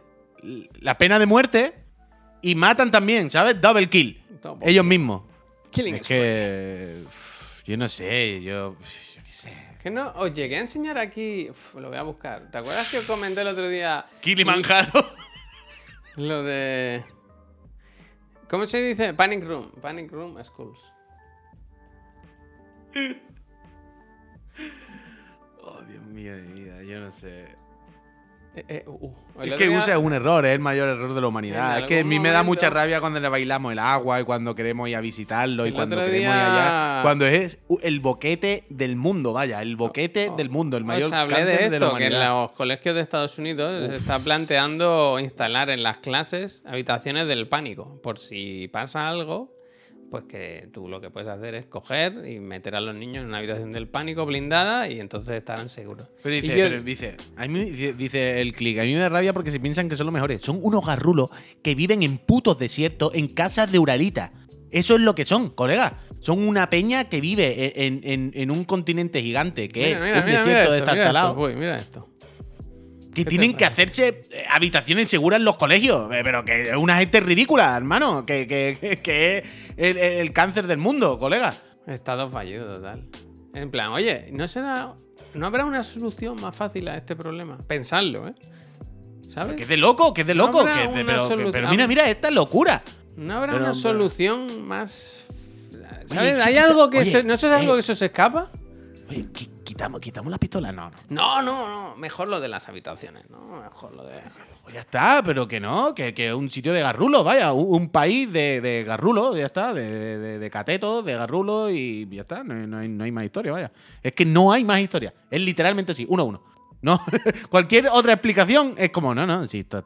A: la pena de muerte y matan también, ¿sabes? Double kill.
B: Double
A: Ellos mismos.
B: Killing
A: Es que. uf, Yo no sé, yo. Yo qué sé.
B: Que no, os llegué a enseñar aquí. Uf, lo voy a buscar. ¿Te acuerdas que os comenté el otro día
A: Kilimanjaro.
B: lo de. ¿Cómo se dice? Panic Room. Panic Room Schools.
A: Oh, Dios mío de vida, yo no sé.
B: Eh, eh, uh, uh.
A: Es que
B: día-
A: USA es un error, es el mayor error de la humanidad. Es que a mí me da mucha rabia cuando le bailamos el agua y cuando queremos ir a visitarlo y
B: El
A: cuando queremos ir allá. Cuando es el boquete del mundo, vaya, el boquete
B: Oh,
A: del mundo, el mayor
B: Os hablé de
A: de la
B: esto, que en los colegios de Estados Unidos se está planteando instalar en las clases habitaciones del pánico. Por si pasa algo, pues que tú lo que puedes hacer es coger y meter a los niños en una habitación del pánico blindada y entonces estarán seguros.
A: Pero dice,
B: yo-
A: pero dice, a mí, dice, el click, a mí me da rabia porque se piensan que son los mejores. Son unos garrulos que viven en putos desiertos, en casas de Uralita. Eso es lo que son, colega. Son una peña que vive en, en- en un continente gigante, que
B: Mira,
A: es un
B: mira,
A: desierto de estar
B: mira esto, uy, mira esto.
A: Que
B: ¿Qué
A: tienen que hacerse eh, habitaciones seguras en los colegios. Eh, Pero que es una gente ridícula, hermano. Que, que- que es el, el cáncer del mundo, colega.
B: Estado fallido total. En plan, oye, ¿no será... ¿No habrá una solución más fácil a este problema? Pensadlo, ¿eh? ¿Sabes?
A: Que es de loco, que es de loco. que-
B: una
A: pero, que-
B: solución.
A: pero mira, mira, esta locura.
B: ¿No habrá
A: Pero,
B: una solución más... ¿Sabes? ¿Hay algo que...
A: oye,
B: se- ¿No eso es algo
A: eh.
B: que eso se escapa?
A: Oye, qui- quitamos, quitamos la pistola. No, no.
B: No, no, no. Mejor lo de las habitaciones, ¿no? Mejor lo de...
A: Pues ya está, pero que no, que que un sitio de garrulos, vaya, un, un país de, de garrulos, ya está, de, de, de catetos, de garrulos y ya está, no, hay- no hay, no hay más historia, vaya. Es que no hay más historia, es literalmente así, uno a uno. No, cualquier otra explicación es como, no, no, si esto,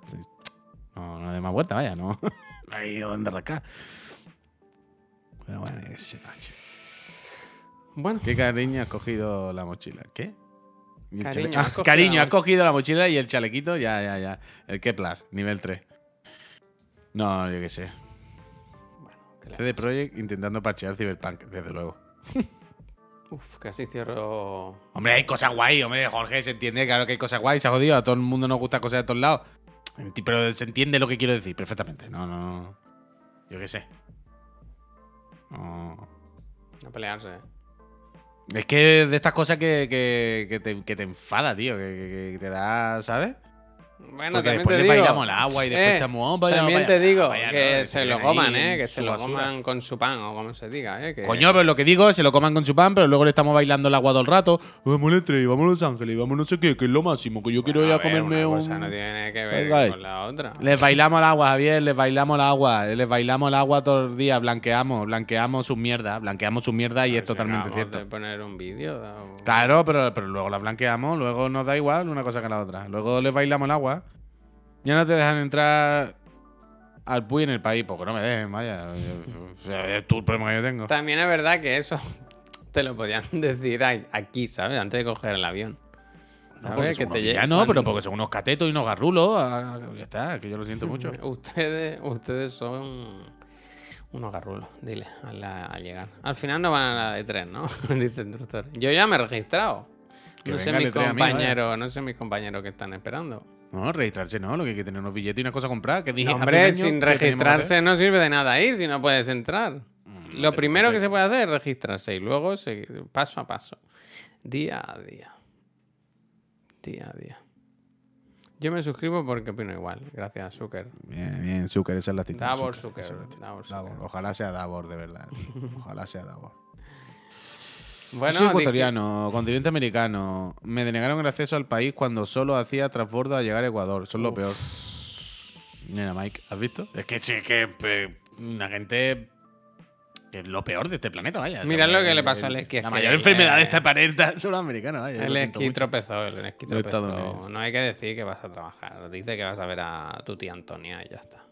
A: no, no de más vuelta, vaya, no, no hay donde rascar. Pero bueno, ese macho.
B: Bueno,
A: ¿Qué cariño has cogido la mochila? ¿Qué?
B: Cariño,
A: chale- Ah,
B: cogido
A: cariño,
B: la
A: has
B: moch-
A: cogido la mochila y el chalequito, ya, ya, ya. El Kepler, nivel 3. No, yo qué sé.
B: bueno. la-
A: CD Projekt intentando parchear Cyberpunk, desde luego.
B: Uf, casi cierro...
A: Hombre, hay cosas guay, hombre, Jorge, se entiende, claro que hay cosas guay, se ha jodido, a todo el mundo nos gusta cosas de todos lados. Pero se entiende lo que quiero decir perfectamente. No, no, no. Yo qué sé. No.
B: No pelearse. ¿eh?
A: Es que de estas cosas que, que, te, que te enfada, tío, que te da, ¿sabes?
B: Bueno,
A: Porque
B: también
A: después
B: te
A: le
B: digo,
A: bailamos el agua y después
B: eh,
A: estamos, oh, vaya,
B: También
A: vaya,
B: te digo
A: vaya,
B: que
A: no,
B: se lo coman, ¿eh? Que se lo
A: basura.
B: coman con su pan o como se diga, ¿eh? Que...
A: Coño, pero lo que digo es se lo coman con su pan, pero luego le estamos bailando el agua todo el rato. Vamos a Estrella, vamos a Los Ángeles, vamos no sé qué, que es lo máximo, que yo quiero ir a,
B: ver,
A: comerme
B: una
A: un.
B: cosa no tiene que ver con la otra.
A: Les bailamos el agua, Javier, les bailamos el agua, les bailamos el agua todo el día, blanqueamos, blanqueamos sus mierdas, blanqueamos sus mierdas y
B: Pero
A: es
B: si
A: totalmente cierto.
B: de poner un vídeo. o-
A: Claro, pero, pero luego la blanqueamos, luego nos da igual una cosa que la otra. Luego les bailamos el agua. Ya no te dejan entrar al PUI en el país, porque no me dejen, vaya. O sea, es tú el problema que yo tengo.
B: También es verdad que eso te lo podían decir aquí, ¿sabes? Antes de coger el avión.
A: No, villanos,
B: cuando-
A: pero porque son unos catetos y unos garrulos. ah, Ya está, que yo lo siento mucho.
B: Ustedes, ustedes son unos garrulos, dile, al, al llegar. Al final no van a la de tres, ¿no? Dice el instructor. Yo ya me he registrado.
A: Que
B: no sé mis
A: E3 a mí, vaya.
B: compañeros, no sé mis compañeros que están esperando.
A: No, registrarse no, lo que hay que tener unos billetes y una cosa comprada. Que dije hace un
B: Hombre,
A: año
B: sin registrarse no sirve de nada ir si no puedes entrar.
A: Mm,
B: Lo primero que se puede hacer es registrarse y luego seguir paso a paso, día a día. Día a día. Yo me suscribo porque opino igual, gracias Zucker.
A: Bien, bien, Zucker, esa es la actitud.
B: Davor
A: Zucker, es.
B: Davor Zucker.
A: Ojalá sea Davor, de verdad. Ojalá sea Davor.
B: Bueno,
A: Soy
B: dije-
A: ecuatoriano, continente americano. Me denegaron el acceso al país cuando solo hacía transbordo a llegar a Ecuador. Son lo
B: Uf.
A: peor. Mira, Mike, ¿has visto? Es que sí, que eh, una gente que es lo peor de este planeta, vaya.
B: Mira lo que le pasó al esquí, es
A: La mayor enfermedad de este planeta son los americanos, vaya.
B: El esquí tropezó, el esquí tropezó. No hay que decir que vas a trabajar. Dice que vas a ver a tu tía Antonia y ya está.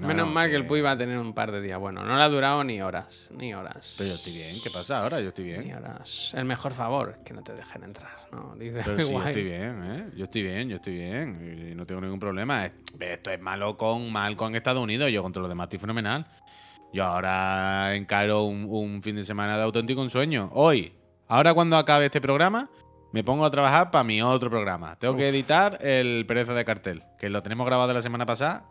A: No,
B: Menos
A: no,
B: mal que
A: que-
B: el Puy va a tener un par de días. Bueno, no le ha durado ni horas. Ni horas.
A: Pero yo estoy bien, ¿qué pasa ahora? Yo estoy
B: Ni
A: bien.
B: horas. El mejor favor es que no te dejen entrar. ¿no? Dice
A: Pero sí, yo estoy bien, ¿eh? Yo estoy bien, yo estoy bien. Y no tengo ningún problema. Es- Esto es malo con mal con Estados Unidos. Yo contra los demás estoy fenomenal. Yo ahora encaro un, un fin de semana de auténtico ensueño. Hoy, ahora cuando acabe este programa, me pongo a trabajar para mi otro programa. Tengo que editar el Pereza de Cartel, que lo tenemos grabado la semana pasada.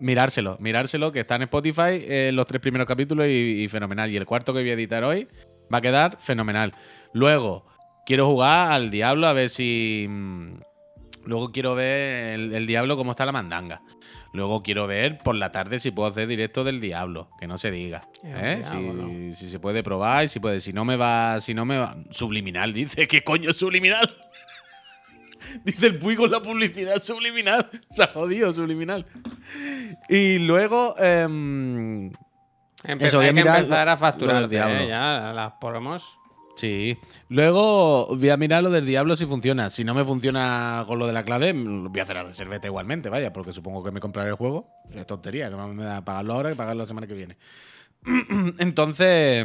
A: Mirárselo, mirárselo, que está en Spotify eh, los tres primeros capítulos y, y fenomenal. Y el cuarto que voy a editar hoy va a quedar fenomenal. Luego, quiero jugar al Diablo a ver si. mm, Luego quiero ver el, el Diablo cómo está la mandanga. Luego quiero ver por la tarde si puedo hacer directo del Diablo, que no se diga. ¿eh?
B: Diablo.
A: Si, si se puede probar y si puede. Si no me va. Si no me va. Subliminal, dice. ¿Qué coño es subliminal? dice el Puy con la publicidad subliminal. Se ha jodido, subliminal. Y luego. em,
B: Empe-
A: Eso, voy a
B: hay que empezar a facturar.
A: Diablo.
B: ya las promos.
A: Sí. Luego voy a mirar lo del diablo si funciona. Si no me funciona con lo de la clave, voy a hacer la reserveta igualmente, vaya, porque supongo que me compraré el juego. Es tontería, que más me da pagarlo ahora que pagarlo la semana que viene. entonces.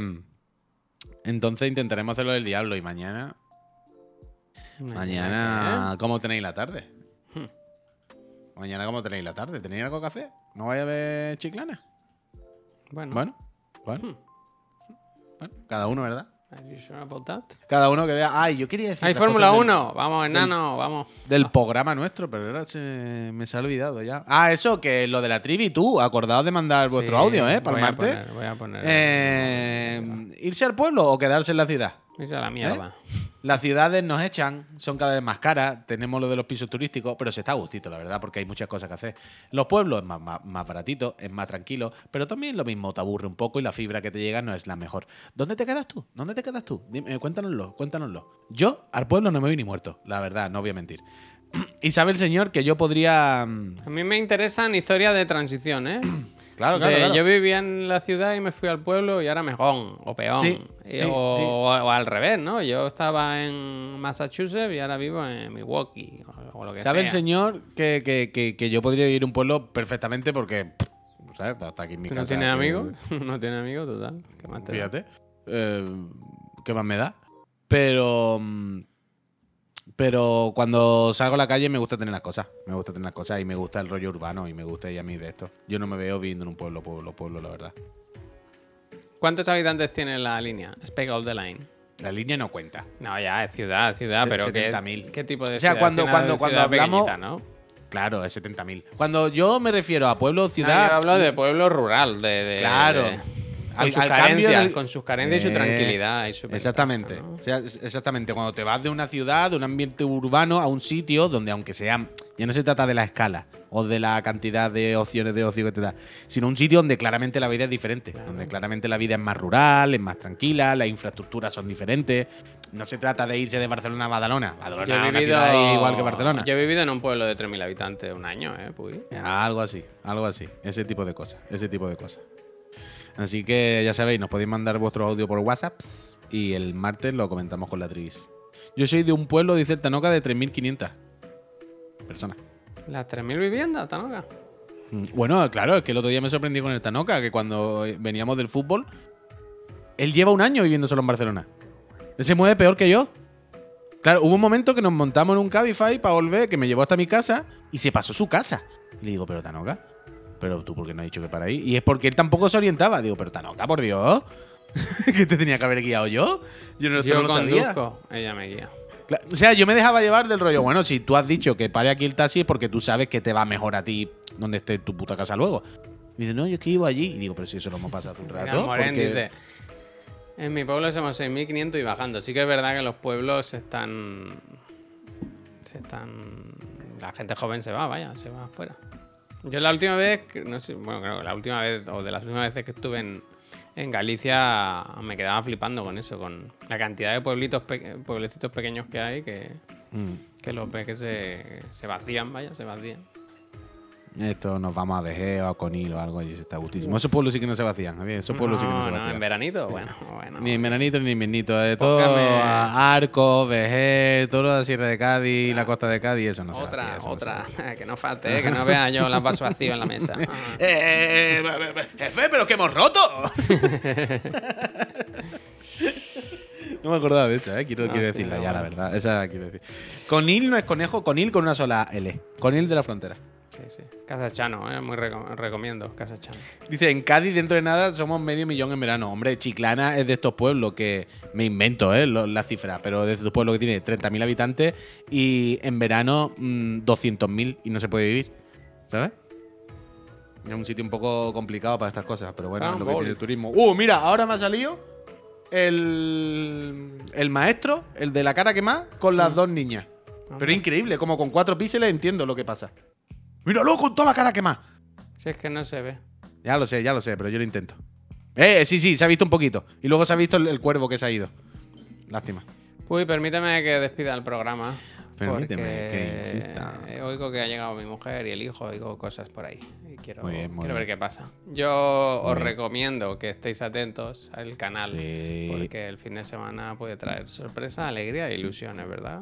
A: Entonces intentaremos hacerlo del diablo y mañana. Mañana, ¿cómo tenéis la tarde?
B: Hmm.
A: Mañana, ¿cómo tenéis la tarde? ¿Tenéis algo que hacer? ¿No vais a ver chiclana?
B: Bueno.
A: Bueno, bueno.
B: Hmm.
A: Bueno, cada uno, ¿verdad?
B: Are you sure about that?
A: Cada uno que vea. Ay, yo quería decir.
B: Hay Fórmula
A: cosa del-
B: 1. Vamos, enano, vamos.
A: Del programa nuestro, pero ahora se me se ha olvidado ya. Ah, eso, que lo de la trivi, tú, acordaos de mandar vuestro
B: Sí,
A: audio, ¿eh? Para
B: voy
A: el
B: a
A: martes.
B: poner- Voy a poner.
A: Eh, ¿Irse al pueblo o quedarse en la ciudad?
B: Esa es la mierda.
A: Las ciudades nos echan, son cada vez más caras, tenemos lo de los pisos turísticos, pero se está a gustito, la verdad, porque hay muchas cosas que hacer. Los pueblos es más, más, más baratito, es más tranquilo, pero también lo mismo, te aburre un poco y la fibra que te llega no es la mejor. ¿Dónde te quedas tú? ¿Dónde te quedas tú? Dime, eh, cuéntanoslo, cuéntanoslo. Yo al pueblo no me voy ni muerto, la verdad, no voy a mentir. Y sabe el señor que yo podría... mm,
B: A mí me interesan historias de transición, ¿eh?
A: Claro,
B: De,
A: claro.
B: Yo vivía en la ciudad y me fui al pueblo y ahora mejón o peón.
A: Sí,
B: Y-
A: sí,
B: o,
A: sí.
B: o- o al revés, ¿no? Yo estaba en Massachusetts y ahora vivo en Milwaukee o, o lo que
A: Sabe
B: sea.
A: el señor que, que- que- que yo podría vivir un pueblo perfectamente porque... ¿Sabes? Hasta aquí en mi
B: ¿Tú
A: casa.
B: no tienes amigos? no tienes amigos, total. ¿Qué más te da?
A: Fíjate. Eh, ¿Qué más me da? Pero. Pero cuando salgo a la calle me gusta tener las cosas. Me gusta tener las cosas y me gusta el rollo urbano y me gusta ir a mí de esto. Yo no me veo viviendo en un pueblo, pueblo, pueblo, la verdad.
B: ¿Cuántos habitantes tiene la línea? Speak of the line.
A: La línea no cuenta.
B: No, ya, es ciudad, ciudad,
A: Se-
B: pero ¿qué,
A: 70.000.
B: ¿qué tipo de
A: O sea,
B: ciudad?
A: cuando- cuando- cuando
B: ciudad
A: hablamos-
B: ¿no?
A: Claro, es 70.000. Cuando yo me refiero a pueblo
B: Ah,
A: ciudad.
B: yo hablo de pueblo rural, de... de-
A: Claro.
B: de-
A: Al-
B: sus
A: al cambio
B: con sus carencias y
A: Eh,
B: su tranquilidad. Y su ventaja,
A: Exactamente.
B: ¿no?
A: O sea, es- exactamente. Cuando te vas de una ciudad, de un ambiente urbano, a un sitio donde, aunque sea. Ya no se trata de la escala o de la cantidad de opciones de ocio que te da, sino un sitio donde claramente la vida es diferente. Donde claramente la vida es más rural, es más tranquila, las infraestructuras son diferentes. No se trata de irse de Barcelona a Badalona. Badalona
B: Yo he
A: una ciudad igual que Barcelona.
B: Yo he vivido en un pueblo de 3.000 habitantes un año, ¿eh? Puy.
A: Algo así, algo así. Ese tipo de cosas, ese tipo de cosas. Así que ya sabéis, nos podéis mandar vuestro audio por WhatsApp y el martes lo comentamos con la trivis. Yo soy de un pueblo, dice el Tanoca, de 3.500 personas.
B: Las 3.000 viviendas, Tanoca.
A: Mm, Bueno, claro, es que el otro día me sorprendí con el Tanoca, que cuando veníamos del fútbol, él lleva un año viviendo solo en Barcelona. Él se mueve peor que yo. Claro, hubo un momento que nos montamos en un Cabify para volver, que me llevó hasta mi casa y se pasó su casa. Y le digo, pero Tanoca, pero tú, ¿por qué no has dicho que para ahí? Y es porque él tampoco se orientaba. Digo, pero Tanoca, por Dios, que te tenía que haber guiado yo. Yo no,
B: Yo
A: no lo sabía.
B: ella me guía.
A: O sea, yo me dejaba llevar del rollo, bueno, si tú has dicho que pare aquí el taxi es porque tú sabes que te va mejor a ti donde esté tu puta casa luego. Y dice, no, yo es que iba allí. Y digo, pero si eso lo hemos pasado hace un
B: Mira,
A: rato.
B: Moren
A: porque-
B: dice, en mi pueblo somos 6.500 y bajando. Sí que es verdad que los pueblos están... Se están... La gente joven se va, vaya, se va afuera. Yo la última vez, que- no sé, bueno, creo que la última vez, o de las últimas veces que estuve en, en Galicia, me quedaba flipando con eso, con la cantidad de pueblitos, pe- pueblecitos pequeños que hay, que
A: Mm.
B: Que los peques se, se vacían, vaya, se vacían.
A: Esto nos vamos a Veje o a Conil o algo y está gustísimo. Esos pueblos sí que no se vacían, Javier. Esos pueblos sí que no se
B: no,
A: vacían.
B: en veranito, bueno, bueno.
A: Ni en veranito ni en invernito. De todo
B: Póngame-
A: a Arcos, Veje, toda la Sierra de Cádiz, la costa de Cádiz, eso no se
B: otra,
A: vacía, eso no se
B: otra.
A: vacía.
B: que no falte, eh, que no vea yo las vasos vacíos en la mesa. Ah.
A: Eh, eh, eh, jefe, pero que hemos roto. No me acordaba de esa, ¿eh? quiero, quiero
B: Ah,
A: decirla ya, la verdad. Esa quiero decir. Conil no es conejo, Conil con una sola L. Conil de la frontera.
B: Sí, sí. Casa Chano, eh, muy reco- recomiendo, Casa Chano.
A: Dice, en Cádiz dentro de nada somos medio millón en verano. Hombre, Chiclana es de estos pueblos que me invento, ¿eh? la cifra, pero de estos pueblos que tiene 30.000 habitantes y en verano mm, 200.000 y no se puede vivir. ¿Sabes? Es un sitio un poco complicado para estas cosas, pero bueno, es lo que tiene el turismo. Uh, mira, ahora me ha salido el, el maestro, el de la cara quemada, con las
B: Mm.
A: dos niñas. Pero es increíble, como con cuatro píxeles entiendo lo que pasa. Míralo con toda la cara quemada.
B: Si es que no se ve.
A: Ya lo sé, ya lo sé, pero yo lo intento. Eh, sí, sí, se ha visto un poquito. Y luego se ha visto el, el cuervo que se ha ido. Lástima.
B: Uy, permíteme que despida el programa.
A: Permíteme que insista.
B: Oigo que ha llegado mi mujer y el hijo, oigo cosas por ahí. Y quiero,
A: Muy bien, muy
B: quiero ver qué pasa. Yo os
A: bien.
B: recomiendo que estéis atentos al canal.
A: Sí.
B: Porque el fin de semana puede traer sorpresa, alegría e ilusiones, ¿verdad?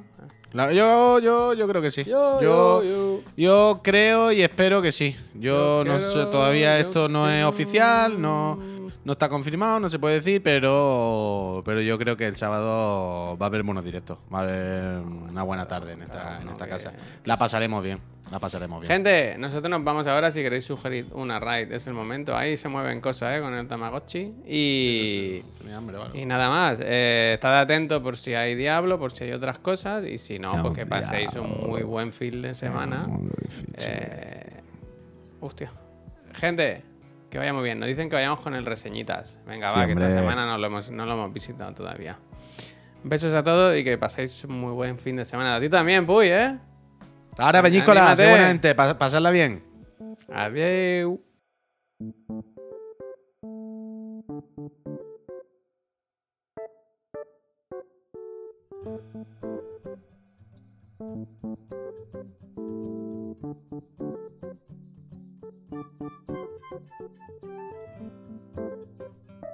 A: Claro, yo, yo, yo creo que sí.
B: Yo,
A: yo,
B: yo,
A: yo creo y espero que sí. Yo, no
B: creo,
A: sé, todavía esto no es oficial, no, no está confirmado, no se puede decir, pero, pero yo creo que el sábado va a haber buenos directos. Va a haber una buena tarde en esta,
B: Claro,
A: en
B: no,
A: esta
B: que-
A: casa. La pasaremos bien. La pasaremos bien.
B: Gente, nosotros nos vamos ahora si queréis sugerir una raid. Es el momento. Ahí se mueven cosas, ¿eh? Con el Tamagotchi. Y...
A: Hambre.
B: Y nada más, eh, estad atentos por si hay Diablo, por si hay otras cosas, y si no, pues que paséis un muy buen fin de semana. Eh, hostia. Gente, que vaya muy bien. Nos dicen que vayamos con el reseñitas. Venga,
A: Sí,
B: va, que esta semana no lo, hemos, no lo hemos visitado todavía. Besos a todos y que paséis un muy buen fin de semana. A ti también, Puy, ¿eh?
A: Ahora, Peñícola, seguramente, pa- pasarla bien.
B: Adiós.